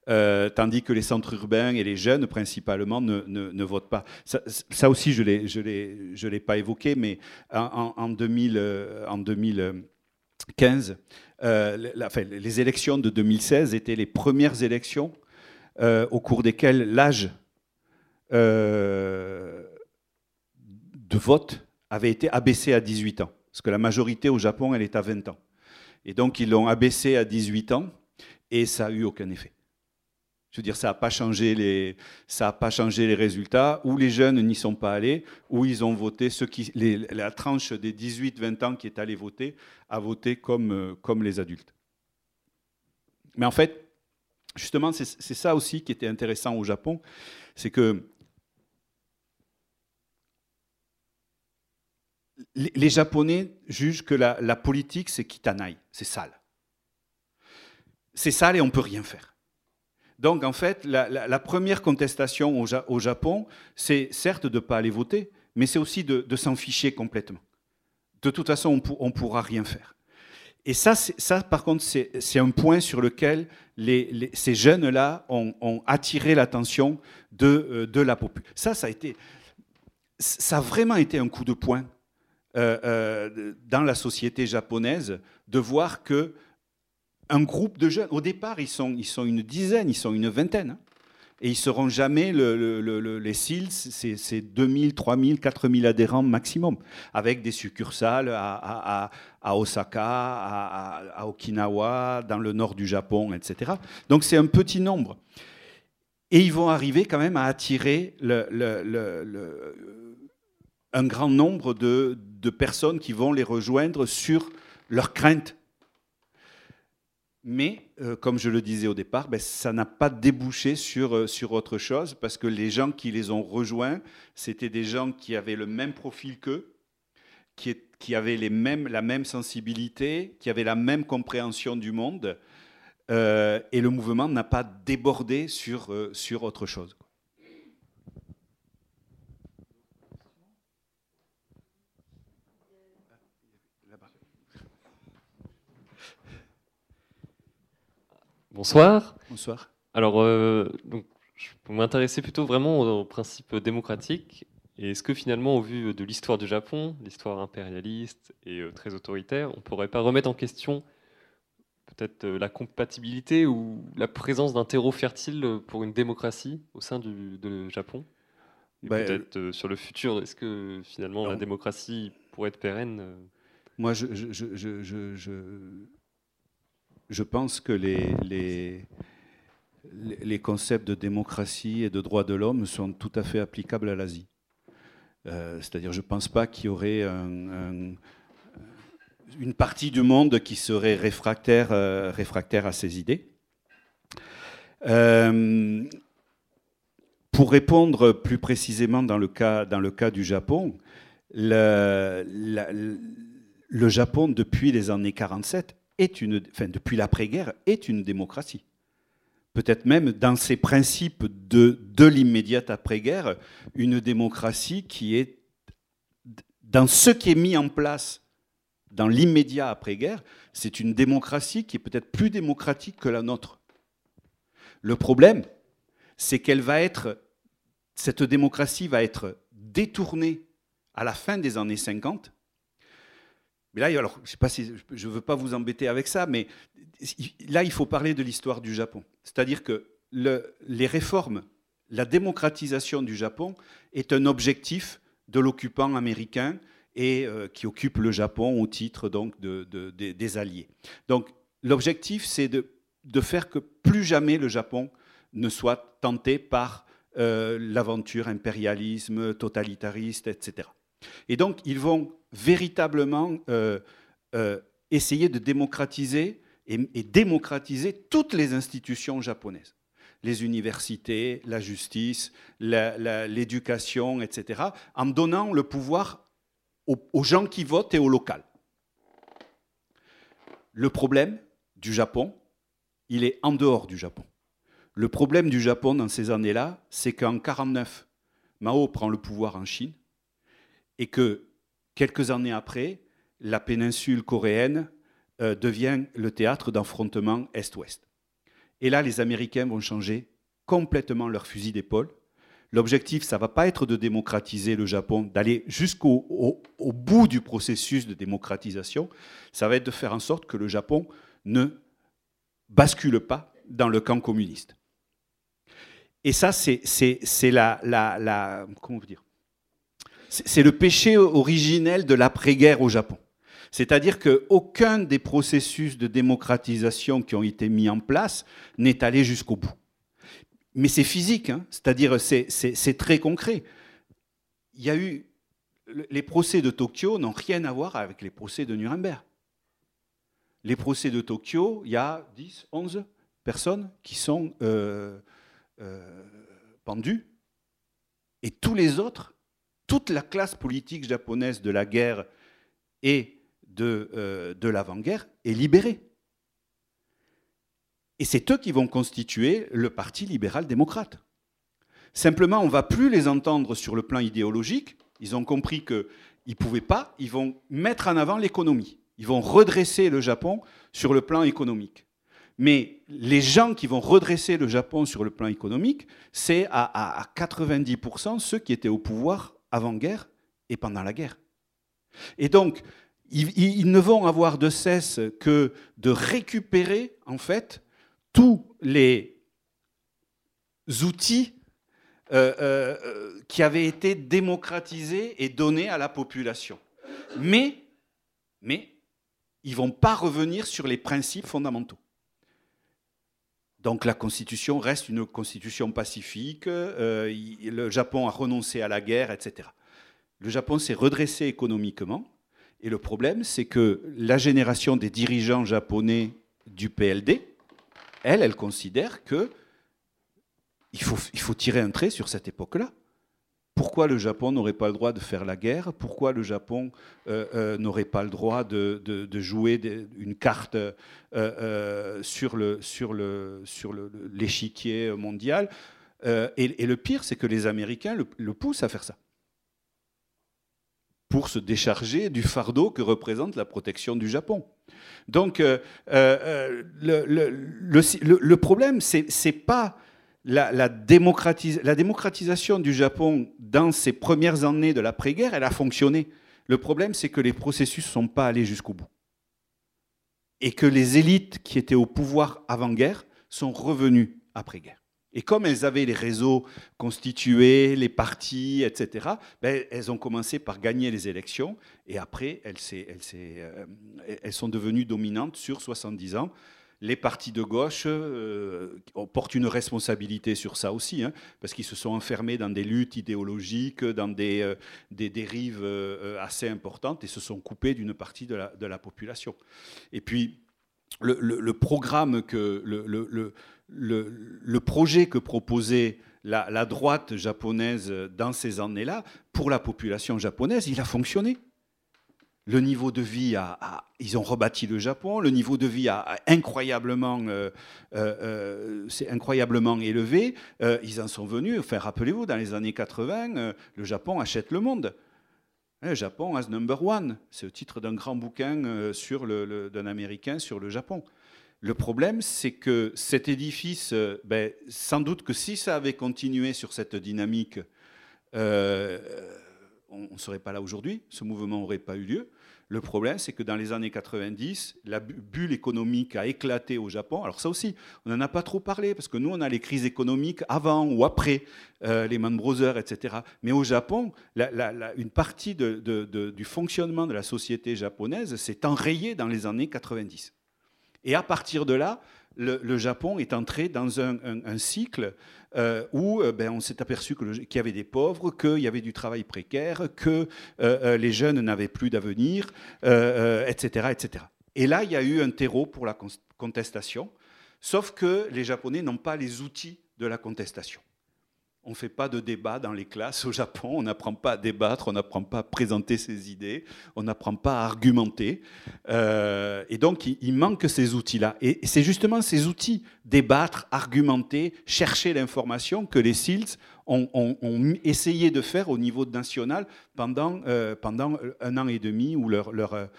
Euh, tandis que les centres urbains et les jeunes principalement ne, votent pas. Ça, aussi, je ne l'ai pas évoqué, mais en, 2015, euh, euh, les élections de 2016 étaient les premières élections au cours desquelles l'âge de vote avait été abaissé à 18 ans. Parce que la majorité au Japon, elle est à 20 ans. Et donc, ils l'ont abaissé à 18 ans et ça n'a eu aucun effet. Je veux dire, ça n'a pas changé les, ça pas changé les résultats. Ou les jeunes n'y sont pas allés, ou ils ont voté la tranche des 18-20 ans qui est allée voter a voté comme, euh, comme les adultes. Mais en fait, justement, c'est ça aussi qui était intéressant au Japon, c'est que les, Japonais jugent que la, la politique, c'est kitanaï, c'est sale. C'est sale et on ne peut rien faire. Donc en fait, la, première contestation au, Japon, c'est certes de ne pas aller voter, mais c'est aussi de, s'en ficher complètement. De toute façon, on ne pourra rien faire. Et ça, ça par contre, c'est un point sur lequel ces jeunes-là ont, attiré l'attention de, euh, de, la population. Ça, ça a, été, ça a vraiment été un coup de poing euh, euh, dans la société japonaise de voir que un groupe de jeunes. Au départ, ils sont, une dizaine, ils sont une vingtaine. Hein. Et ils seront jamais les SILS, c'est 2000, 3000, 4000 adhérents maximum, avec des succursales à, Osaka, à, Okinawa, dans le nord du Japon, etc. Donc c'est un petit nombre. Et ils vont arriver quand même à attirer un grand nombre de, de personnes qui vont les rejoindre sur leurs craintes mais, euh, comme je le disais au départ, ben, ça n'a pas débouché sur, euh, sur autre chose, parce que les gens qui les ont rejoints, c'était des gens qui avaient le même profil qu'eux, qui, qui, avaient les mêmes, la même sensibilité, qui avaient la même compréhension du monde, euh, et le mouvement n'a pas débordé sur, sur autre chose. Bonsoir. Bonsoir. Alors, euh, donc, je peux m'intéresser plutôt vraiment au, au principe démocratique. Et est-ce que finalement, au vu de l'histoire du Japon, l'histoire impérialiste et euh, très autoritaire, on ne pourrait pas remettre en question peut-être euh, la compatibilité ou la présence d'un terreau fertile pour une démocratie au sein du de Japon? Bah, Peut-être euh, sur le futur, est-ce que finalement la démocratie pourrait être pérenne? Moi, je, je, je, je, je- pense que les, les, les concepts de démocratie et de droits de l'homme sont tout à fait applicables à l'Asie. Euh, C'est-à-dire, je ne pense pas qu'il y aurait un- un- une partie du monde qui serait réfractaire, euh, réfractaire à ces idées. Euh, pour répondre plus précisément dans le cas, dans le cas du Japon, le, le Japon, depuis les années 47, est une, depuis l'après-guerre, est une démocratie. Peut-être même dans ses principes de, de l'immédiate après-guerre, une démocratie qui est, dans ce qui est mis en place dans l'immédiat après-guerre, c'est une démocratie qui est peut-être plus démocratique que la nôtre. Le problème, c'est qu'elle va être, cette démocratie va être détournée à la fin des années 50 mais là, alors, je sais pas si je veux pas vous embêter avec ça, mais là, il faut parler de l'histoire du Japon. C'est-à-dire que le- les réformes, la démocratisation du Japon est un objectif de l'occupant américain et euh, qui occupe le Japon au titre donc de- de- des- alliés. Donc, l'objectif, c'est de, de faire que plus jamais le Japon ne soit tenté par euh, l'aventure impérialisme, totalitariste, etc. Et donc, ils vont véritablement euh, euh, essayer de démocratiser et, démocratiser toutes les institutions japonaises. Les universités, la justice, l'éducation, etc., en donnant le pouvoir aux, aux gens qui votent et au local. Le problème du Japon, il est en dehors du Japon. Le problème du Japon dans ces années-là, c'est qu'en 1949, Mao prend le pouvoir en Chine et que quelques années après, la péninsule coréenne euh, devient le théâtre d'affrontements Est-Ouest. Et là, les Américains vont changer complètement leur fusil d'épaule. L'objectif, ça ne va pas être de démocratiser le Japon, d'aller jusqu'au au- bout du processus de démocratisation, ça va être de faire en sorte que le Japon ne bascule pas dans le camp communiste. Et ça, c'est la, la, la- comment vous dire? C'est le péché originel de l'après-guerre au Japon. C'est-à-dire qu'aucun des processus de démocratisation qui ont été mis en place n'est allé jusqu'au bout. Mais c'est physique, hein, c'est-à-dire c'est c'est- c'est très concret. Il y a eu les procès de Tokyo n'ont rien à voir avec les procès de Nuremberg. Les procès de Tokyo, il y a 10, 11 personnes qui sont euh, euh, pendues, et tous les autres toute la classe politique japonaise de la guerre et de, euh, de l'avant-guerre est libérée. Et c'est eux qui vont constituer le Parti libéral-démocrate. Simplement, on ne va plus les entendre sur le plan idéologique. Ils ont compris qu'ils ne pouvaient pas. Ils vont mettre en avant l'économie. Ils vont redresser le Japon sur le plan économique. Mais les gens qui vont redresser le Japon sur le plan économique, c'est à 90% ceux qui étaient au pouvoir avant-guerre et pendant la guerre. Et donc, ils, ne vont avoir de cesse que de récupérer, en fait, tous les outils euh, euh, qui avaient été démocratisés et donnés à la population. Mais, mais ils ne vont pas revenir sur les principes fondamentaux. Donc la constitution reste une constitution pacifique, euh, le Japon a renoncé à la guerre, etc. Le Japon s'est redressé économiquement, et le problème, c'est que la génération des dirigeants japonais du PLD, elle, elle considère que il faut, il faut tirer un trait sur cette époque-là pourquoi le Japon n'aurait pas le droit de faire la guerre? Pourquoi le Japon euh, euh, n'aurait pas le droit de, jouer une carte euh, sur le sur le sur l'échiquier mondial? Et, le pire, c'est que les Américains le, poussent à faire ça. Pour se décharger du fardeau que représente la protection du Japon. Donc, le, le, problème, c'est pas la, démocratisation du Japon dans ces premières années de l'après-guerre, elle a fonctionné. Le problème, c'est que les processus ne sont pas allés jusqu'au bout. Et que les élites qui étaient au pouvoir avant-guerre sont revenues après-guerre. Et comme elles avaient les réseaux constitués, les partis, etc., ben, elles ont commencé par gagner les élections et après, elles, euh, elles sont devenues dominantes sur 70 ans les partis de gauche euh, portent une responsabilité sur ça aussi, hein, parce qu'ils se sont enfermés dans des luttes idéologiques, dans des, euh, des dérives euh, assez importantes et se sont coupés d'une partie de la, population. Et puis, le, programme que le, le, projet que proposait la droite japonaise dans ces années-là, pour la population japonaise, il a fonctionné le niveau de vie a, ils ont rebâti le Japon, le niveau de vie a, incroyablement, euh, euh, euh incroyablement élevé. Ils en sont venus. Enfin, rappelez-vous, dans les années 80, le Japon achète le monde. Le Japon as number one. C'est le titre d'un grand bouquin le, d'un Américain sur le Japon. Le problème, c'est que cet édifice, ben, sans doute que si ça avait continué sur cette dynamique, on ne serait pas là aujourd'hui, ce mouvement n'aurait pas eu lieu. Le problème, c'est que dans les années 90, la bulle économique a éclaté au Japon. Alors ça aussi, on n'en a pas trop parlé, parce que nous, on a les crises économiques avant ou après euh, les Man Brothers, etc. Mais au Japon, une partie du fonctionnement de la société japonaise s'est enrayée dans les années 90. Et à partir de là, le, Japon est entré dans un cycle euh, où euh, ben, on s'est aperçu qu'il y avait des pauvres, qu'il y avait du travail précaire, que euh, les jeunes n'avaient plus d'avenir, etc., etc. Et là, il y a eu un terreau pour la contestation, sauf que les Japonais n'ont pas les outils de la contestation. On ne fait pas de débat dans les classes au Japon, on n'apprend pas à débattre, on n'apprend pas à présenter ses idées, on n'apprend pas à argumenter. Euh, et donc, il, manque ces outils-là. Et c'est justement ces outils, débattre, argumenter, chercher l'information, que les SILS ont, essayé de faire au niveau national pendant, euh, pendant un an et demi où leur, leur,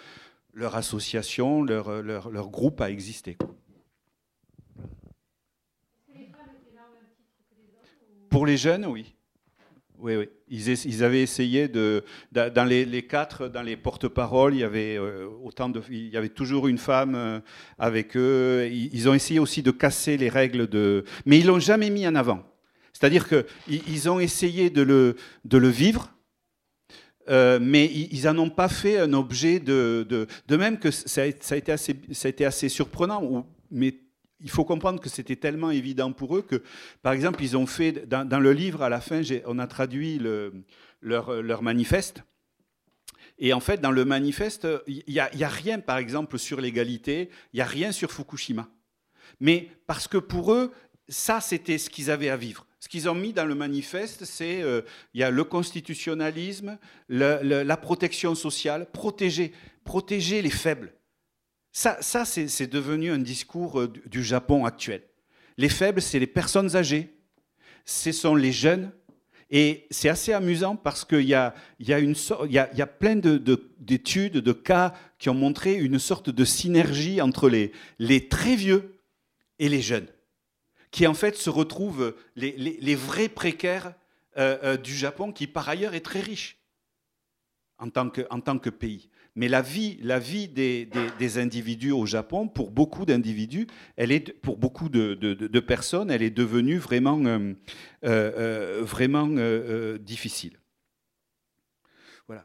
leur association, leur, leur, leur groupe a existé. Pour les jeunes, oui. Oui, oui. Ils, avaient essayé de. Dans les, quatre, dans les porte-paroles, il y avait euh, autant de. Il y avait toujours une femme euh, avec eux. Ils, ont essayé aussi de casser les règles de. Mais ils l'ont jamais mis en avant. C'est-à-dire qu'ils ils ont essayé de le, de le vivre, euh, mais ils n'en ont pas fait un objet de. De, même que ça a, été assez, ça a été assez surprenant, mais il faut comprendre que c'était tellement évident pour eux que, par exemple, ils ont fait, dans, le livre, à la fin, on a traduit leur, manifeste. Et en fait, dans le manifeste, il n'y a, rien, par exemple, sur l'égalité, il n'y a rien sur Fukushima. Mais parce que pour eux, ça, c'était ce qu'ils avaient à vivre. Ce qu'ils ont mis dans le manifeste, c'est euh, il y a le constitutionnalisme, la protection sociale, protéger, protéger les faibles. Ça, c'est devenu un discours euh, du Japon actuel. Les faibles, c'est les personnes âgées, ce sont les jeunes. Et c'est assez amusant parce qu'il y, a, plein d'études, de, cas qui ont montré une sorte de synergie entre les, très vieux et les jeunes, qui en fait se retrouvent les, vrais précaires euh, euh, du Japon, qui par ailleurs est très riche en tant que pays. Mais la vie, la vie des, individus au Japon, pour beaucoup d'individus, elle est, pour beaucoup de, personnes, elle est devenue vraiment, euh, euh, euh, vraiment difficile. Voilà.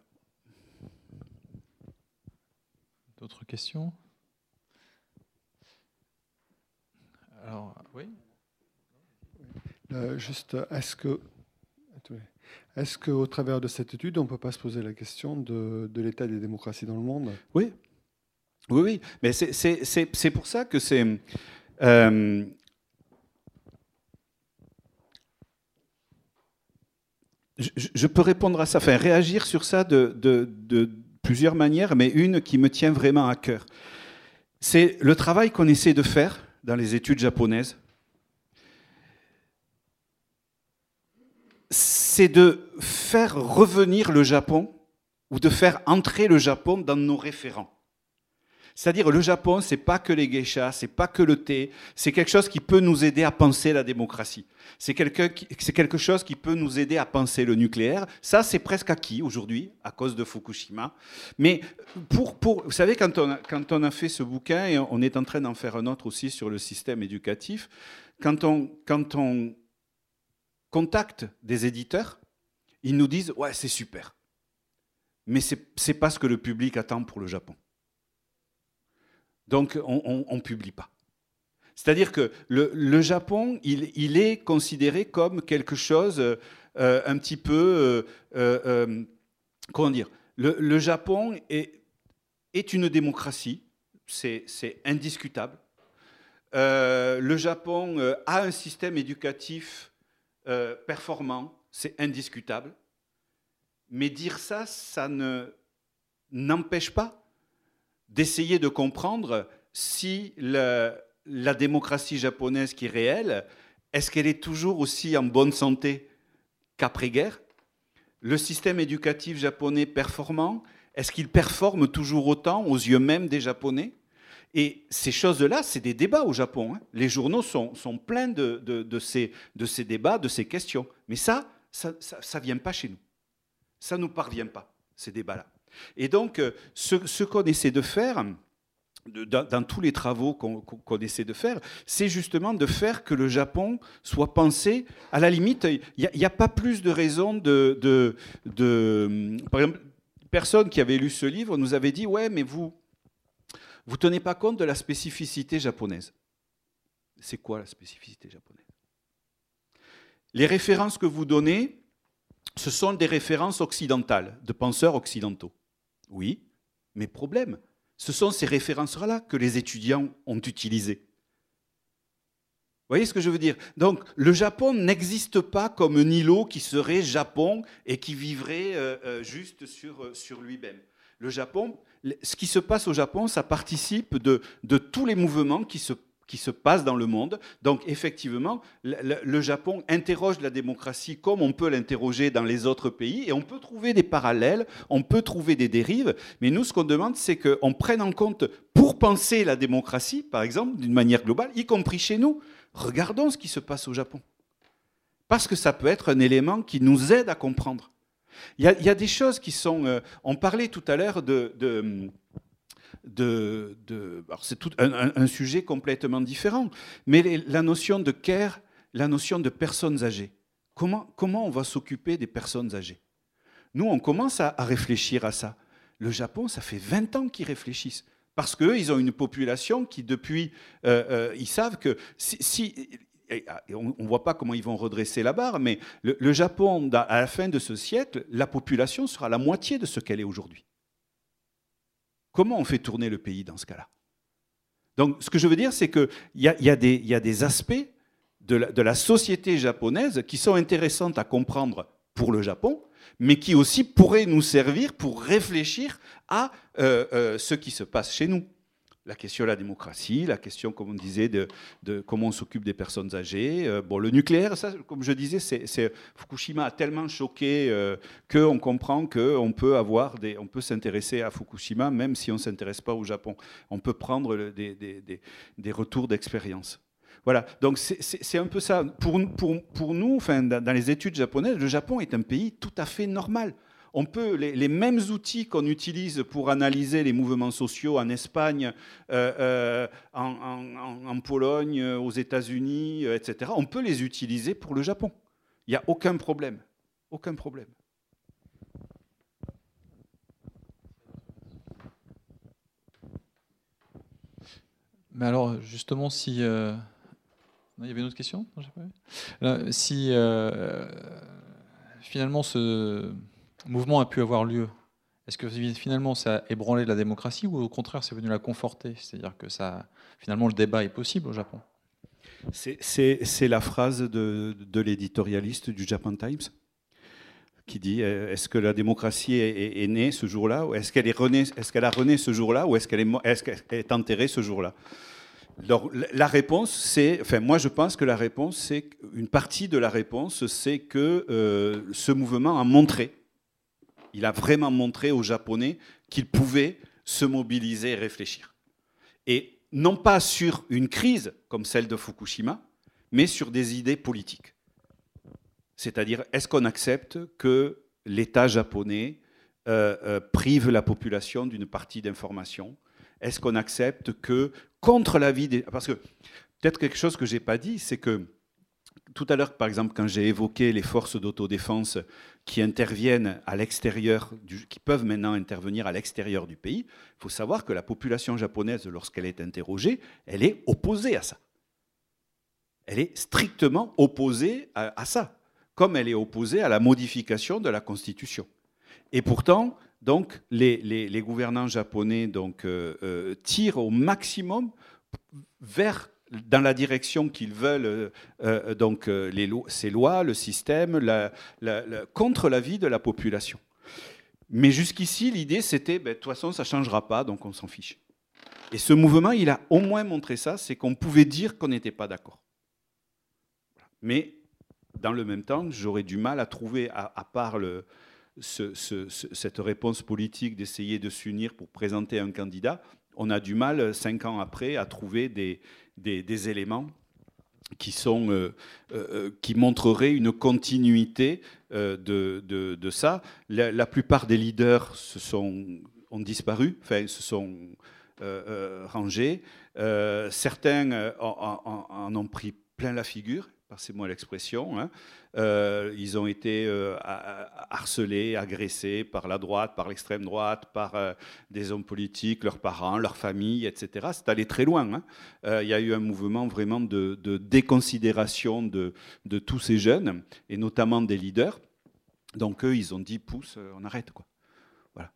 D'autres questions? Alors, oui? juste, est-ce que est-ce qu'au travers de cette étude, on ne peut pas se poser la question de, l'état des démocraties dans le monde? Oui. Oui, oui. Mais c'est pour ça que c'est. Euh, je, peux répondre à ça, enfin réagir sur ça de plusieurs manières, mais une qui me tient vraiment à cœur. C'est le travail qu'on essaie de faire dans les études japonaises. C'est de faire revenir le Japon ou de faire entrer le Japon dans nos référents. C'est-à-dire le Japon, c'est pas que les geishas, c'est pas que le thé, c'est quelque chose qui peut nous aider à penser la démocratie. C'est quelque, chose qui peut nous aider à penser le nucléaire. Ça, c'est presque acquis aujourd'hui à cause de Fukushima. Mais pour, pour vous savez, quand on, a, quand on a fait ce bouquin et on est en train d'en faire un autre aussi sur le système éducatif, quand on, quand on contacte des éditeurs, ils nous disent ouais c'est super, mais c'est c'est pas ce que le public attend pour le Japon. Donc, on ne publie pas. C'est-à-dire que le, Japon, il, est considéré comme quelque chose euh, un petit peu... Euh, euh, comment dire le, le, Japon est, est une démocratie, c'est indiscutable. le Japon a un système éducatif performant, c'est indiscutable. Mais dire ça, ça n'empêche pas d'essayer de comprendre si la, la, démocratie japonaise qui est réelle, est-ce qu'elle est toujours aussi en bonne santé qu'après-guerre? Le système éducatif japonais performant, est-ce qu'il performe toujours autant aux yeux même des Japonais? Et ces choses-là, c'est des débats au Japon. Hein. Les journaux sont, sont pleins de, de, ces, de, ces, débats, de ces questions. Mais ça, ça ne vient pas chez nous. Ça ne nous parvient pas, ces débats-là. Et donc, euh, ce, qu'on essaie de faire, dans, tous les travaux qu'on qu essaie de faire, c'est justement de faire que le Japon soit pensé. À la limite, il n'y a, pas plus de raison de, de, de, Par exemple, personne qui avait lu ce livre nous avait dit Ouais, mais vous vous tenez pas compte de la spécificité japonaise. C'est quoi la spécificité japonaise? Les références que vous donnez, ce sont des références occidentales, de penseurs occidentaux. Oui, mais problème, ce sont ces références-là que les étudiants ont utilisées. Vous voyez ce que je veux dire? Donc, le Japon n'existe pas comme un îlot qui serait Japon et qui vivrait euh, euh, juste sur, euh, sur lui-même. Le Japon, ce qui se passe au Japon, ça participe de, tous les mouvements qui se qui se passe dans le monde. Donc effectivement, le, le, Japon interroge la démocratie comme on peut l'interroger dans les autres pays, et on peut trouver des parallèles, on peut trouver des dérives, mais nous, ce qu'on demande, c'est qu'on prenne en compte, pour penser la démocratie, par exemple, d'une manière globale, y compris chez nous, regardons ce qui se passe au Japon. Parce que ça peut être un élément qui nous aide à comprendre. Il y a, des choses qui sont... Euh, on parlait tout à l'heure de... de de, c'est tout un, sujet complètement différent, mais la notion de care, la notion de personnes âgées. Comment, comment on va s'occuper des personnes âgées? Nous, on commence à, réfléchir à ça. Le Japon, ça fait 20 ans qu'ils réfléchissent. Parce qu'eux, ils ont une population qui, depuis, euh, euh, ils savent que si on ne voit pas comment ils vont redresser la barre, mais le, Japon, à la fin de ce siècle, la population sera la moitié de ce qu'elle est aujourd'hui. Comment on fait tourner le pays dans ce cas-là? Donc, ce que je veux dire, c'est qu'il y, y, des aspects de la, de la, société japonaise qui sont intéressants à comprendre pour le Japon, mais qui aussi pourraient nous servir pour réfléchir à euh, euh, ce qui se passe chez nous la question de la démocratie, la question, comme on disait, de, comment on s'occupe des personnes âgées. Euh, bon, le nucléaire, ça, comme je disais, c'est, Fukushima a tellement choqué euh, qu'on comprend qu'on peut avoir on peut s'intéresser à Fukushima même si on ne s'intéresse pas au Japon. On peut prendre des, retours d'expérience. Voilà, donc c'est un peu ça. Pour, pour, pour nous, enfin, dans les études japonaises, le Japon est un pays tout à fait normal on peut, les, mêmes outils qu'on utilise pour analyser les mouvements sociaux en Espagne, euh, euh, en, Pologne, aux États-Unis, euh, etc., on peut les utiliser pour le Japon. Il n'y a aucun problème. Aucun problème. Mais alors, justement, si. Il y avait une autre question? Si finalement ce mouvement a pu avoir lieu, est-ce que finalement ça a ébranlé la démocratie ou au contraire c'est venu la conforter? C'est-à-dire que ça, finalement le débat est possible au Japon C'est la phrase de, l'éditorialiste du Japan Times. qui dit euh, est-ce que la démocratie est, est née ce jour-là Est-ce qu'elle est renée, qu'elle a rené ce jour-là ou est-ce qu'elle est, est, qu'elle est enterrée ce jour-là? Alors, la réponse, c'est, enfin, moi je pense que la réponse, c'est une partie de la réponse, c'est que euh, ce mouvement a montré, il a vraiment montré aux Japonais qu'il pouvait se mobiliser et réfléchir. Et non pas sur une crise comme celle de Fukushima, mais sur des idées politiques. C'est-à-dire, est-ce qu'on accepte que l'État japonais euh, euh, prive la population d'une partie d'informations? Est-ce qu'on accepte que, contre l'avis des... Parce que peut-être quelque chose que je n'ai pas dit, c'est que tout à l'heure, par exemple, quand j'ai évoqué les forces d'autodéfense qui interviennent à l'extérieur, qui peuvent maintenant intervenir à l'extérieur du pays, il faut savoir que la population japonaise, lorsqu'elle est interrogée, elle est opposée à ça. Elle est strictement opposée à, ça comme elle est opposée à la modification de la Constitution. Et pourtant, donc, les, gouvernants japonais euh, euh, tirent au maximum vers, dans la direction qu'ils veulent euh, euh donc, les lo ces lois, le système, la, la, la, contre la vie de la population. Mais jusqu'ici, l'idée, c'était, ben, de toute façon, ça ne changera pas, donc on s'en fiche. Et ce mouvement, il a au moins montré ça, c'est qu'on pouvait dire qu'on n'était pas d'accord. Mais dans le même temps, j'aurais du mal à trouver, à, à part le, ce, ce, cette réponse politique d'essayer de s'unir pour présenter un candidat, on a du mal, cinq ans après, à trouver des, des, éléments qui, sont, euh, euh, qui montreraient une continuité euh, de, de, ça. La, plupart des leaders se sont, ont disparu, enfin, se sont rangés. certains en ont pris plein la figure passez-moi l'expression. Hein. Euh, ils ont été euh, harcelés, agressés par la droite, par l'extrême droite, par euh, des hommes politiques, leurs parents, leurs familles, etc. C'est allé très loin. Hein. Il y a eu un mouvement vraiment de, déconsidération de, tous ces jeunes, et notamment des leaders. Donc eux, ils ont dit, pousse, on arrête. quoi. Voilà.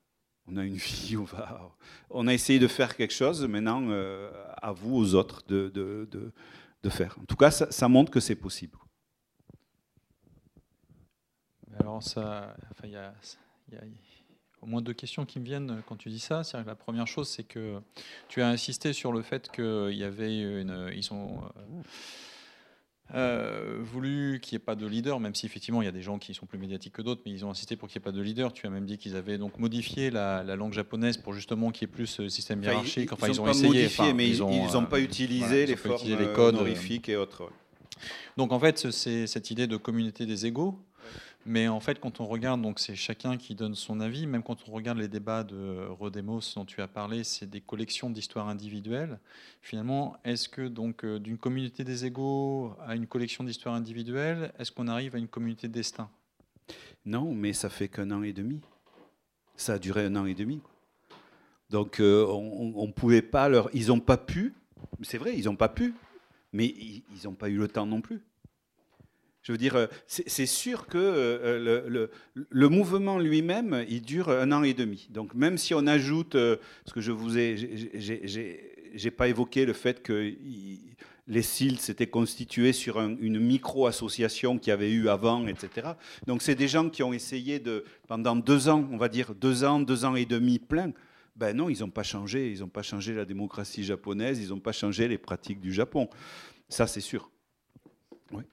On a une vie, on, va, on a essayé de faire quelque chose, maintenant, à vous, aux autres, de, de faire. En tout cas, ça, montre que c'est possible. Alors, ça, il y, a, au moins deux questions qui me viennent quand tu dis ça. La première chose, c'est que tu as insisté sur le fait qu'il y avait une, ils ont euh, voulu qu'il n'y ait pas de leader, même si effectivement il y a des gens qui sont plus médiatiques que d'autres, mais ils ont insisté pour qu'il n'y ait pas de leader. Tu as même dit qu'ils avaient donc modifié la, la, langue japonaise pour justement qu'il y ait plus ce système hiérarchique. Enfin, ils, ils ont, ont essayé, modifié, enfin, mais ils n'ont euh, pas utilisé voilà, les formes les codes honorifiques et autres. Donc en fait, c'est cette idée de communauté des égaux mais en fait, quand on regarde, donc c'est chacun qui donne son avis. Même quand on regarde les débats de Rodemos dont tu as parlé, c'est des collections d'histoires individuelles. Finalement, est-ce que donc euh, d'une communauté des égaux à une collection d'histoires individuelles, est-ce qu'on arrive à une communauté de destin? Non, mais ça fait qu'un an et demi. Ça a duré un an et demi. Donc euh, on ne pouvait pas leur, ils n'ont pas pu. C'est vrai, ils n'ont pas pu, mais ils n'ont pas eu le temps non plus. Je veux dire, euh, c'est sûr que euh, le, mouvement lui-même, il dure un an et demi. Donc même si on ajoute, euh, ce que je vous ai, j'ai pas évoqué le fait que les SIL s'étaient constitués sur un, une micro-association qui avait eu avant, etc. Donc c'est des gens qui ont essayé de, pendant deux ans, on va dire deux ans, deux ans et demi plein. Ben non, ils n'ont pas changé. Ils n'ont pas changé la démocratie japonaise. Ils n'ont pas changé les pratiques du Japon. Ça, c'est sûr. Oui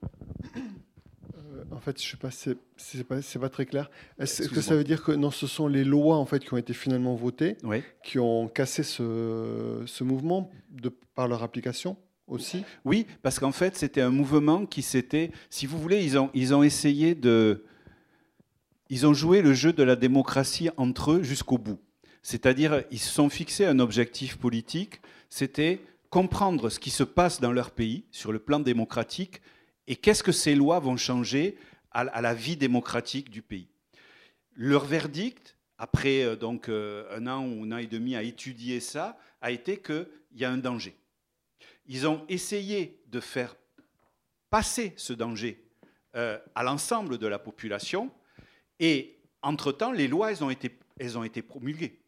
en fait, je sais pas, c'est pas, pas très clair. Est-ce que ça veut dire que non, ce sont les lois en fait qui ont été finalement votées, oui. qui ont cassé ce, ce mouvement de, par leur application aussi? Oui, parce qu'en fait, c'était un mouvement qui s'était, si vous voulez, ils ont, ils ont essayé de, ils ont joué le jeu de la démocratie entre eux jusqu'au bout. C'est-à-dire, ils se sont fixés un objectif politique, c'était comprendre ce qui se passe dans leur pays sur le plan démocratique et qu'est-ce que ces lois vont changer à, la vie démocratique du pays? Leur verdict, après euh, euh, un an ou un an et demi à étudier ça, a été qu'il y a un danger. Ils ont essayé de faire passer ce danger euh, à l'ensemble de la population, et entre-temps, les lois, elles ont, été, elles ont été promulguées.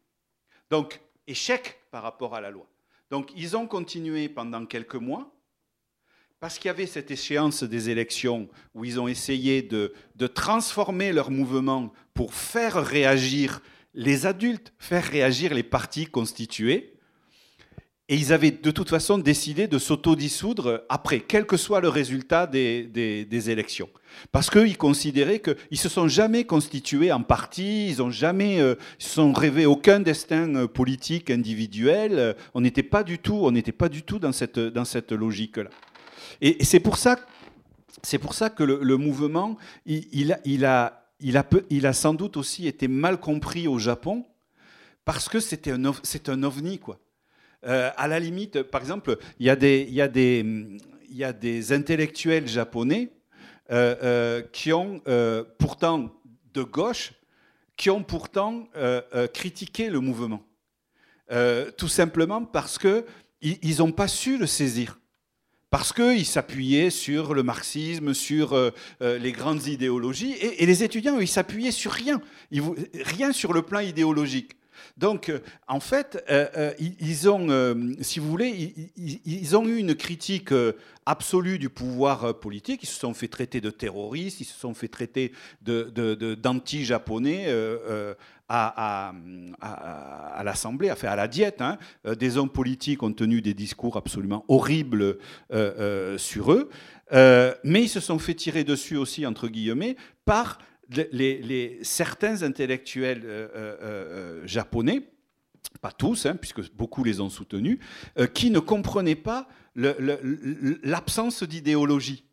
Donc, échec par rapport à la loi. Donc, ils ont continué pendant quelques mois, parce qu'il y avait cette échéance des élections où ils ont essayé de, transformer leur mouvement pour faire réagir les adultes, faire réagir les partis constitués. Et ils avaient de toute façon décidé de s'autodissoudre après, quel que soit le résultat des, élections. Parce qu'ils considéraient qu'ils ne se sont jamais constitués en parti, ils n'ont jamais euh, ils se sont rêvé aucun destin euh, politique individuel. On n'était pas du tout, dans cette logique-là. Et, c'est pour ça, c'est pour ça que le, mouvement, il, a, il, a, il, a il a sans doute aussi été mal compris au Japon, parce que c'était un, c'est un ovni, quoi. Euh, à la limite, par exemple, il y a des, y a des, y a des intellectuels japonais euh, euh, qui ont pourtant de gauche, qui ont pourtant critiqué le mouvement, tout simplement parce que ils n'ont pas su le saisir. Parce qu'ils s'appuyaient sur le marxisme, sur euh, euh, les grandes idéologies, et, les étudiants, ils s'appuyaient sur rien, rien sur le plan idéologique. Donc, euh, en fait, ils, ont, si vous voulez, ils, ont eu une critique absolue du pouvoir politique. Ils se sont fait traiter de terroristes, ils se sont fait traiter d'anti-japonais à, l'Assemblée, à la diète. hein. Euh, des hommes politiques ont tenu des discours absolument horribles euh, euh, sur eux. Mais ils se sont fait tirer dessus aussi, entre guillemets, par les, certains intellectuels japonais, pas tous, hein, puisque beaucoup les ont soutenus, qui ne comprenaient pas l'absence d'idéologie.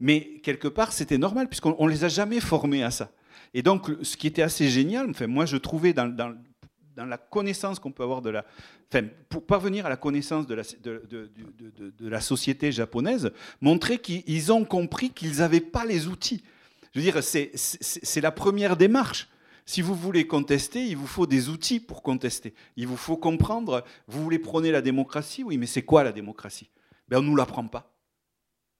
Mais quelque part, c'était normal, puisqu'on ne les a jamais formés à ça. Et donc, ce qui était assez génial, enfin, moi, je trouvais dans, la connaissance qu'on peut avoir de la... Enfin, pour parvenir à la connaissance de la, société japonaise, montrer qu'ils ont compris qu'ils n'avaient pas les outils. Je veux dire, c'est la première démarche. Si vous voulez contester, il vous faut des outils pour contester. Il vous faut comprendre, vous voulez prôner la démocratie, oui, mais c'est quoi la démocratie? Ben, On ne nous l'apprend pas.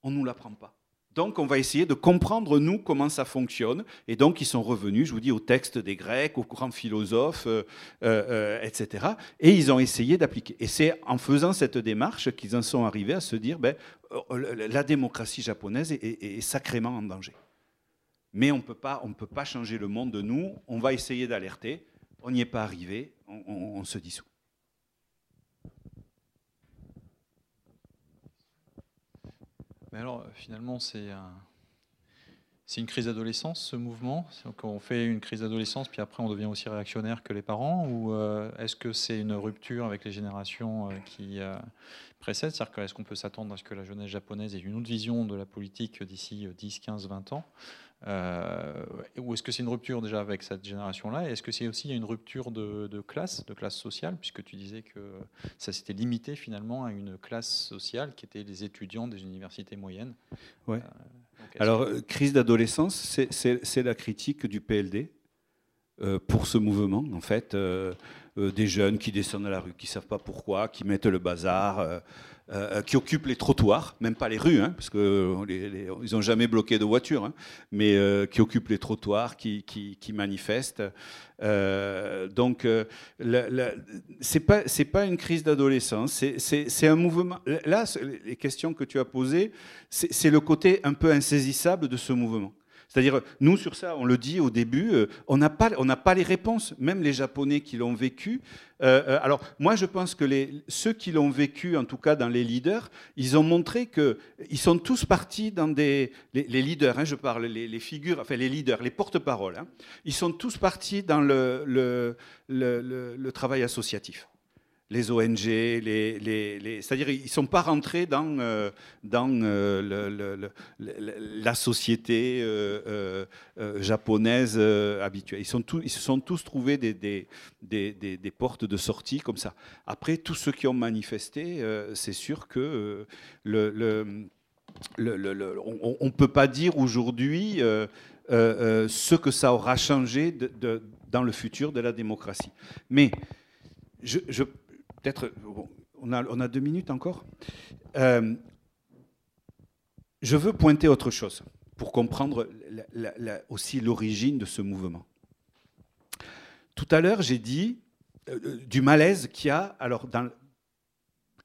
On ne nous l'apprend pas. Donc on va essayer de comprendre, nous, comment ça fonctionne. Et donc ils sont revenus, je vous dis, au texte des Grecs, aux grands philosophes, euh, euh, euh, etc. Et ils ont essayé d'appliquer. Et c'est en faisant cette démarche qu'ils en sont arrivés à se dire, ben, la démocratie japonaise est, sacrément en danger. Mais on ne peut pas changer le monde de nous. On va essayer d'alerter. On n'y est pas arrivé. On se dissout. Mais alors, euh, finalement, c'est un- une crise d'adolescence, ce mouvement? On fait une crise d'adolescence, puis après, on devient aussi réactionnaire que les parents? Ou euh, est-ce que c'est une rupture avec les générations euh, qui précèdent? C'est-à-dire est-ce qu'on peut s'attendre à ce que la jeunesse japonaise ait une autre vision de la politique d'ici euh, 10, 15, 20 ans? Euh, Ou est-ce que c'est une rupture déjà avec cette génération-là? Est-ce que c'est aussi une rupture de, de classe, de classe sociale, puisque tu disais que ça s'était limité finalement à une classe sociale qui était les étudiants des universités moyennes Ouais. Euh, Alors, que- euh, crise d'adolescence, c'est- la critique du PLD euh, pour ce mouvement, en fait. des jeunes qui descendent à la rue, qui ne savent pas pourquoi, qui mettent le bazar, euh, qui occupent les trottoirs, même pas les rues, hein, parce qu'ils n'ont jamais bloqué de voiture, hein, mais euh, qui occupent les trottoirs, qui, manifestent. Euh, donc, c'est pas pas une crise d'adolescence, c'est- un mouvement. Là, les questions que tu as posées, c'est le côté un peu insaisissable de ce mouvement. C'est-à-dire, nous, sur ça, on le dit au début, euh, on n'a pas, les réponses, même les Japonais qui l'ont vécu. Euh, euh, alors, moi, je pense que ceux qui l'ont vécu, en tout cas dans les leaders, ils ont montré qu'ils sont tous partis dans des... Les, leaders, hein, je parle, les, figures, enfin les leaders, les porte-paroles, hein, ils sont tous partis dans le travail associatif les ONG, les, les- les- c'est-à-dire ils ne sont pas rentrés dans, euh, dans euh, la société euh, japonaise habituelle. Ils, sont tous, ils se sont tous trouvés des, des, des- des- portes de sortie comme ça. Après, tous ceux qui ont manifesté, c'est sûr que le, on ne peut pas dire aujourd'hui ce que ça aura changé de- de- dans le futur de la démocratie. Mais je, je- peut-être, on, a, deux minutes encore. Euh, je veux pointer autre chose pour comprendre aussi l'origine de ce mouvement. Tout à l'heure, j'ai dit euh, du malaise qu'il y a alors, dans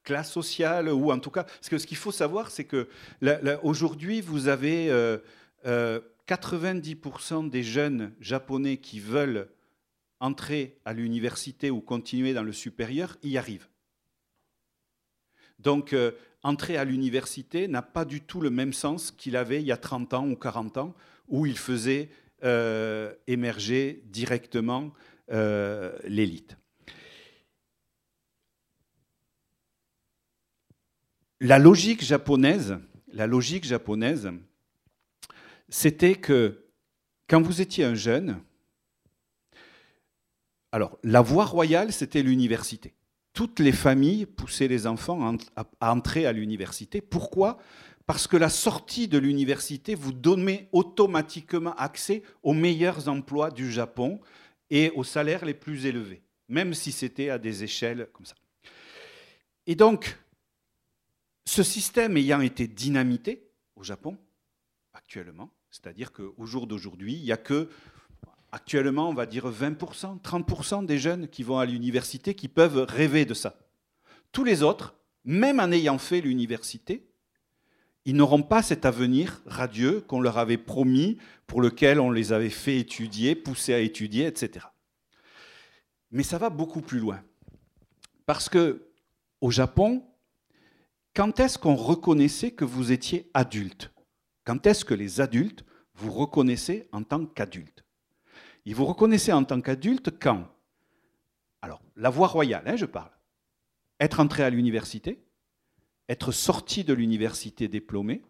classe sociale, ou en tout cas, parce que ce qu'il faut savoir, c'est que aujourd'hui, vous avez euh, euh, 90% des jeunes japonais qui veulent entrer à l'université ou continuer dans le supérieur y arrivent. Donc, euh, entrer à l'université n'a pas du tout le même sens qu'il avait il y a 30 ans ou 40 ans, où il faisait euh, émerger directement euh, l'élite. La logique japonaise, c'était que quand vous étiez un jeune, alors la voie royale, c'était l'université. Toutes les familles poussaient les enfants à, entrer à l'université. Pourquoi? Parce que la sortie de l'université vous donnait automatiquement accès aux meilleurs emplois du Japon et aux salaires les plus élevés, même si c'était à des échelles comme ça. Et donc, ce système ayant été dynamité au Japon, actuellement, c'est-à-dire qu'au jour d'aujourd'hui, il n'y a que, actuellement, on va dire 20%, 30% des jeunes qui vont à l'université qui peuvent rêver de ça. Tous les autres, même en ayant fait l'université, ils n'auront pas cet avenir radieux qu'on leur avait promis, pour lequel on les avait fait étudier, poussés à étudier, etc. Mais ça va beaucoup plus loin. Parce que au Japon, quand est-ce qu'on reconnaissait que vous étiez adulte? Quand est-ce que les adultes vous reconnaissaient en tant qu'adulte Ils vous reconnaissaient en tant qu'adulte quand? Alors, la voie royale, hein, je parle. Être entré à l'université, être sorti de l'université diplômé,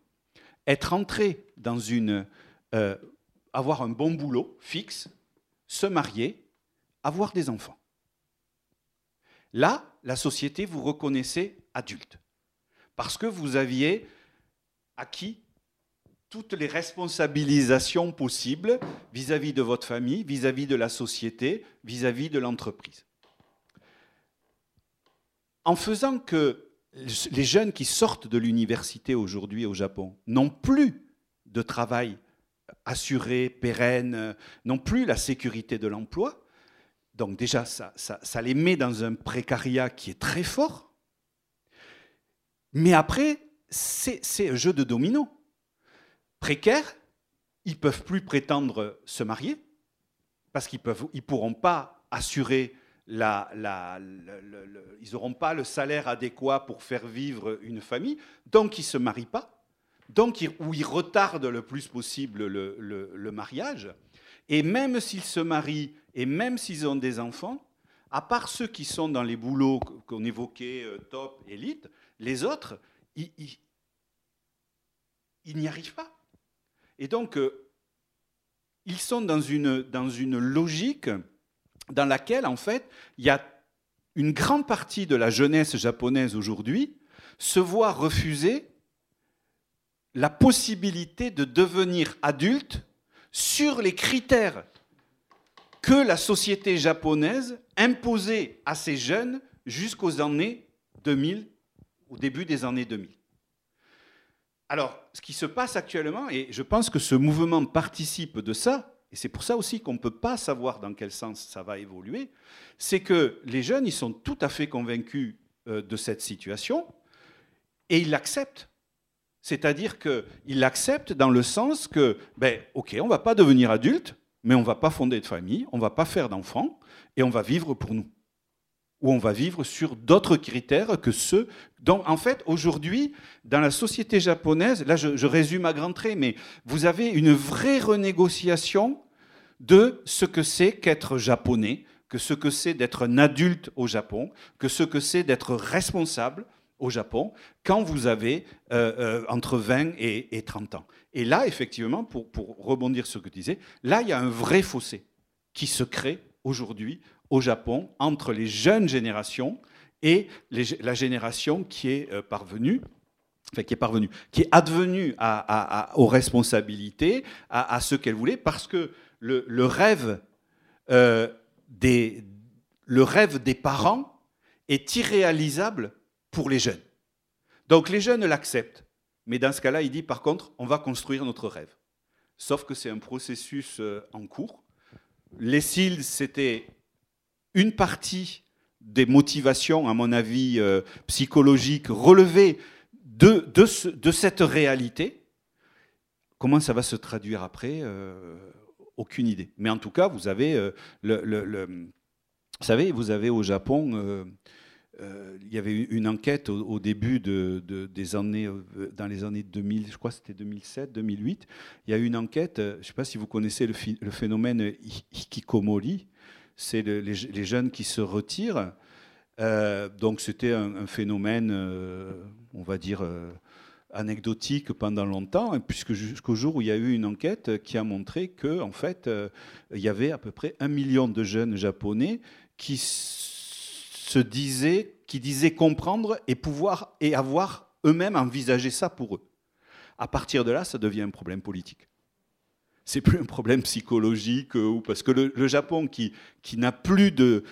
être entré dans une. euh, avoir un bon boulot fixe, se marier, avoir des enfants. Là, la société vous reconnaissait adulte. Parce que vous aviez acquis toutes les responsabilisations possibles vis-à-vis de votre famille, vis-à-vis de la société, vis-à-vis de l'entreprise. En faisant que les jeunes qui sortent de l'université aujourd'hui au Japon n'ont plus de travail assuré, pérenne, n'ont plus la sécurité de l'emploi, donc déjà ça, les met dans un précariat qui est très fort, mais après, c'est un jeu de domino. Précaires, ils ne peuvent plus prétendre se marier parce qu'ils ne ils pourront pas assurer la, ils n'auront pas le salaire adéquat pour faire vivre une famille, donc ils ne se marient pas, donc ou ils retardent le plus possible le, mariage. Et même s'ils se marient et même s'ils ont des enfants, à part ceux qui sont dans les boulots qu'on évoquait, euh, top, élite, les autres, ils n'y arrivent pas. Et donc, euh, ils sont dans une, dans une logique dans laquelle, en fait, il y a une grande partie de la jeunesse japonaise aujourd'hui se voit refuser la possibilité de devenir adulte sur les critères que la société japonaise imposait à ces jeunes jusqu'aux années 2000, au début des années 2000. Alors, ce qui se passe actuellement, et je pense que ce mouvement participe de ça, et c'est pour ça aussi qu'on ne peut pas savoir dans quel sens ça va évoluer, c'est que les jeunes, ils sont tout à fait convaincus euh, de cette situation, et ils l'acceptent. C'est-à-dire qu'ils l'acceptent dans le sens que, ben, OK, on ne va pas devenir adulte, mais on ne va pas fonder de famille, on ne va pas faire d'enfants, et on va vivre pour nous. Ou on va vivre sur d'autres critères que ceux dont, en fait, aujourd'hui, dans la société japonaise, là je, résume à grands traits, mais vous avez une vraie renégociation de ce que c'est qu'être japonais, que ce que c'est d'être un adulte au Japon, que ce que c'est d'être responsable au Japon quand vous avez euh, euh, entre 20 et, et 30 ans. Et là, effectivement, pour, pour rebondir sur ce que tu disais, là, il y a un vrai fossé qui se crée aujourd'hui au Japon entre les jeunes générations et la génération qui est euh, parvenue, enfin qui est parvenue, qui est advenue aux responsabilités, à, ce qu'elle voulait, parce que le, le rêve euh, des, le rêve des parents est irréalisable pour les jeunes. Donc les jeunes l'acceptent, mais dans ce cas-là, il dit par contre, on va construire notre rêve. Sauf que c'est un processus euh, en cours. Les SILS, c'était une partie des motivations, à mon avis, euh, psychologiques relevées de, de, cette réalité. Comment ça va se traduire après euh, Aucune idée. Mais en tout cas, vous avez, euh, vous savez, vous avez au Japon, il y avait une enquête au, début de, des années, dans les années 2000, je crois que c'était 2007, 2008. Il y a eu une enquête, je ne sais pas si vous connaissez le phénomène hikikomori c'est les, jeunes qui se retirent. Euh, donc c'était un, phénomène, euh, on va dire, euh, anecdotique pendant longtemps, hein, puisque jusqu'au jour où il y a eu une enquête qui a montré que, en fait, il y avait à peu près un million de jeunes japonais qui se disaient, qui disaient comprendre et pouvoir et avoir eux-mêmes envisagé ça pour eux. À partir de là, ça devient un problème politique c'est plus un problème psychologique euh, ou parce que le, Japon qui, qui n'a plus de,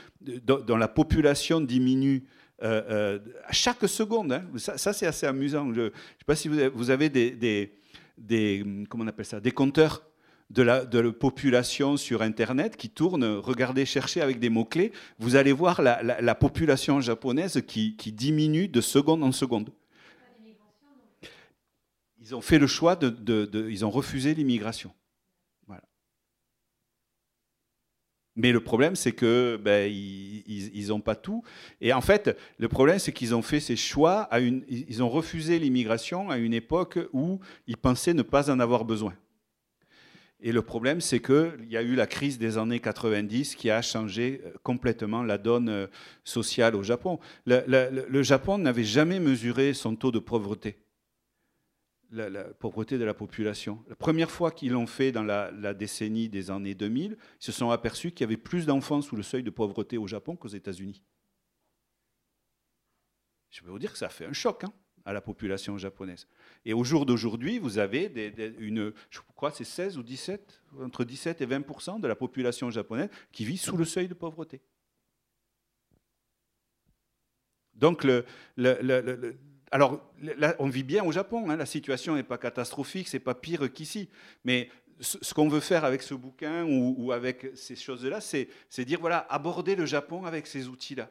dans la population diminue euh, euh, à chaque seconde. Hein. ça, c'est assez amusant. Je ne sais pas si vous avez, des, des, comment on appelle ça, des compteurs de la, de la, population sur Internet qui tournent. Regardez, cherchez avec des mots-clés. Vous allez voir la, la, population japonaise qui, qui, diminue de seconde en seconde. Ils ont fait le choix de, de ils ont refusé l'immigration. Mais le problème, c'est que ben, ils n'ont pas tout. Et en fait, le problème, c'est qu'ils ont fait ces choix, ils ont refusé l'immigration à une époque où ils pensaient ne pas en avoir besoin. Et le problème, c'est qu'il y a eu la crise des années 90 qui a changé euh, complètement la donne euh, sociale au Japon. le Japon n'avait jamais mesuré son taux de pauvreté la, pauvreté de la population. La première fois qu'ils l'ont fait dans la, décennie des années 2000, ils se sont aperçus qu'il y avait plus d'enfants sous le seuil de pauvreté au Japon qu'aux États-Unis. Je peux vous dire que ça fait un choc hein, à la population japonaise. Et au jour d'aujourd'hui, vous avez une, je crois c'est 16 ou 17, entre 17 et 20% de la population japonaise qui vit sous le seuil de pauvreté. Donc le, le alors, on vit bien au Japon, hein, la situation n'est pas catastrophique, c'est pas pire qu'ici. Mais ce, qu'on veut faire avec ce bouquin ou, avec ces choses-là, c'est dire, voilà, aborder le Japon avec ces outils-là.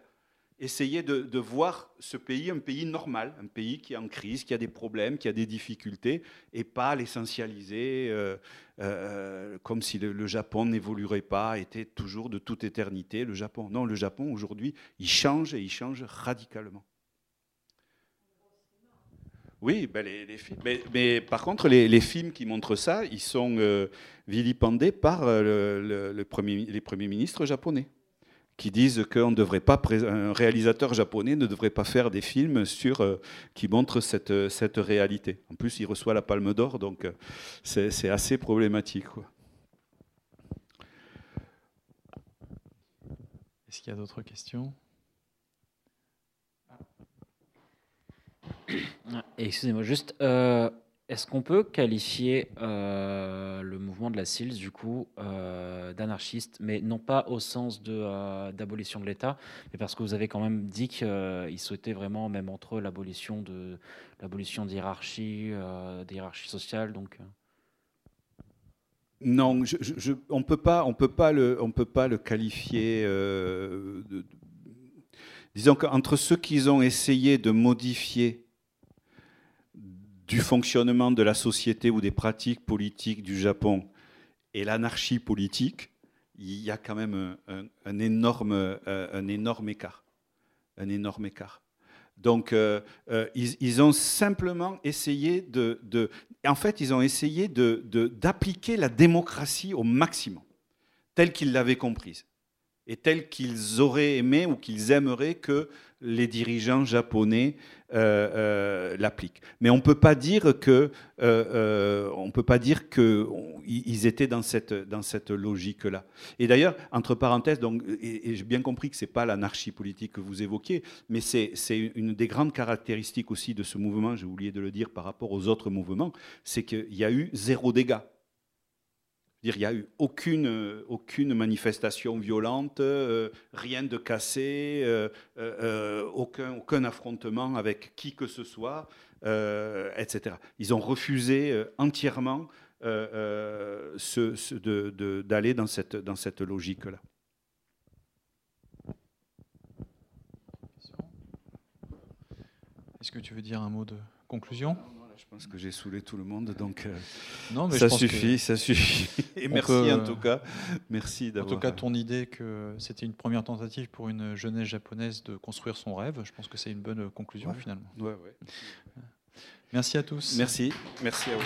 Essayer de, voir ce pays un pays normal, un pays qui est en crise, qui a des problèmes, qui a des difficultés, et pas l'essentialiser euh, euh, comme si le, le Japon n'évoluerait pas, était toujours de toute éternité le Japon. Non, le Japon aujourd'hui, il change et il change radicalement. Oui, ben les, films. Mais, par contre, les, films qui montrent ça, ils sont euh, vilipendés par euh, le, premier, les premiers ministres japonais, qui disent qu'on devrait pas, réalisateur japonais ne devrait pas faire des films sur euh, qui montrent cette, cette réalité. En plus, il reçoit la Palme d'Or, donc c'est assez problématique. Est-ce qu'il y a d'autres questions? Excusez-moi, juste, euh, est-ce qu'on peut qualifier euh, le mouvement de la SILS, du coup, euh, d'anarchiste, mais non pas au sens de, d'abolition de l'État, mais parce que vous avez quand même dit qu'ils souhaitaient vraiment, même entre eux, l'abolition de l'abolition d'hierarchie, sociale, donc. Non, on peut pas, on peut pas le, qualifier. Disons qu'entre ceux qui ont essayé de modifier du fonctionnement de la société ou des pratiques politiques du Japon et l'anarchie politique, il y a quand même un, énorme, euh, énorme écart. Donc, euh, euh, ils, ont simplement essayé de, En fait, ils ont essayé d'appliquer la démocratie au maximum, telle qu'ils l'avaient comprise, et telle qu'ils auraient aimé ou qu'ils aimeraient que les dirigeants japonais euh, euh, l'appliquent. Mais on ne peut pas dire que, euh, étaient dans cette dans cette logique-là. Et d'ailleurs, entre parenthèses, donc, et, j'ai bien compris que c'est pas l'anarchie politique que vous évoquiez, mais c'est une des grandes caractéristiques aussi de ce mouvement. J'ai oublié de le dire par rapport aux autres mouvements, c'est qu'il y a eu zéro il n'y a eu aucune, euh, manifestation violente, euh, rien de cassé, euh, aucun, affrontement avec qui que ce soit, etc. Ils ont refusé entièrement d'aller dans cette, dans cette logique-là. Est-ce que tu veux dire un mot de conclusion? Pense que j'ai saoulé tout le monde, donc euh, Non, mais ça suffit, que ça suffit. Et merci peut, en euh, tout cas. Merci En d'avoir. tout cas, ton idée que c'était une première tentative pour une jeunesse japonaise de construire son rêve, je pense que c'est une bonne euh, conclusion Ouais. finalement. Ouais, ouais. Merci à tous. Merci, merci à vous.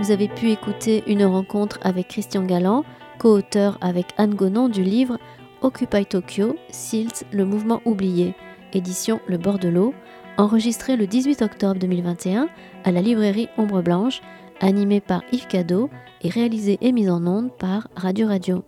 Vous avez pu écouter une rencontre avec Christian Galland, co-auteur avec Anne Gonon du livre Occupy Tokyo, SILT, le mouvement oublié, édition Le bord de l'eau, enregistré le 18 octobre 2021 à la librairie Ombre Blanche, animé par Yves Cadeau et réalisé et mis en onde par Radio Radio.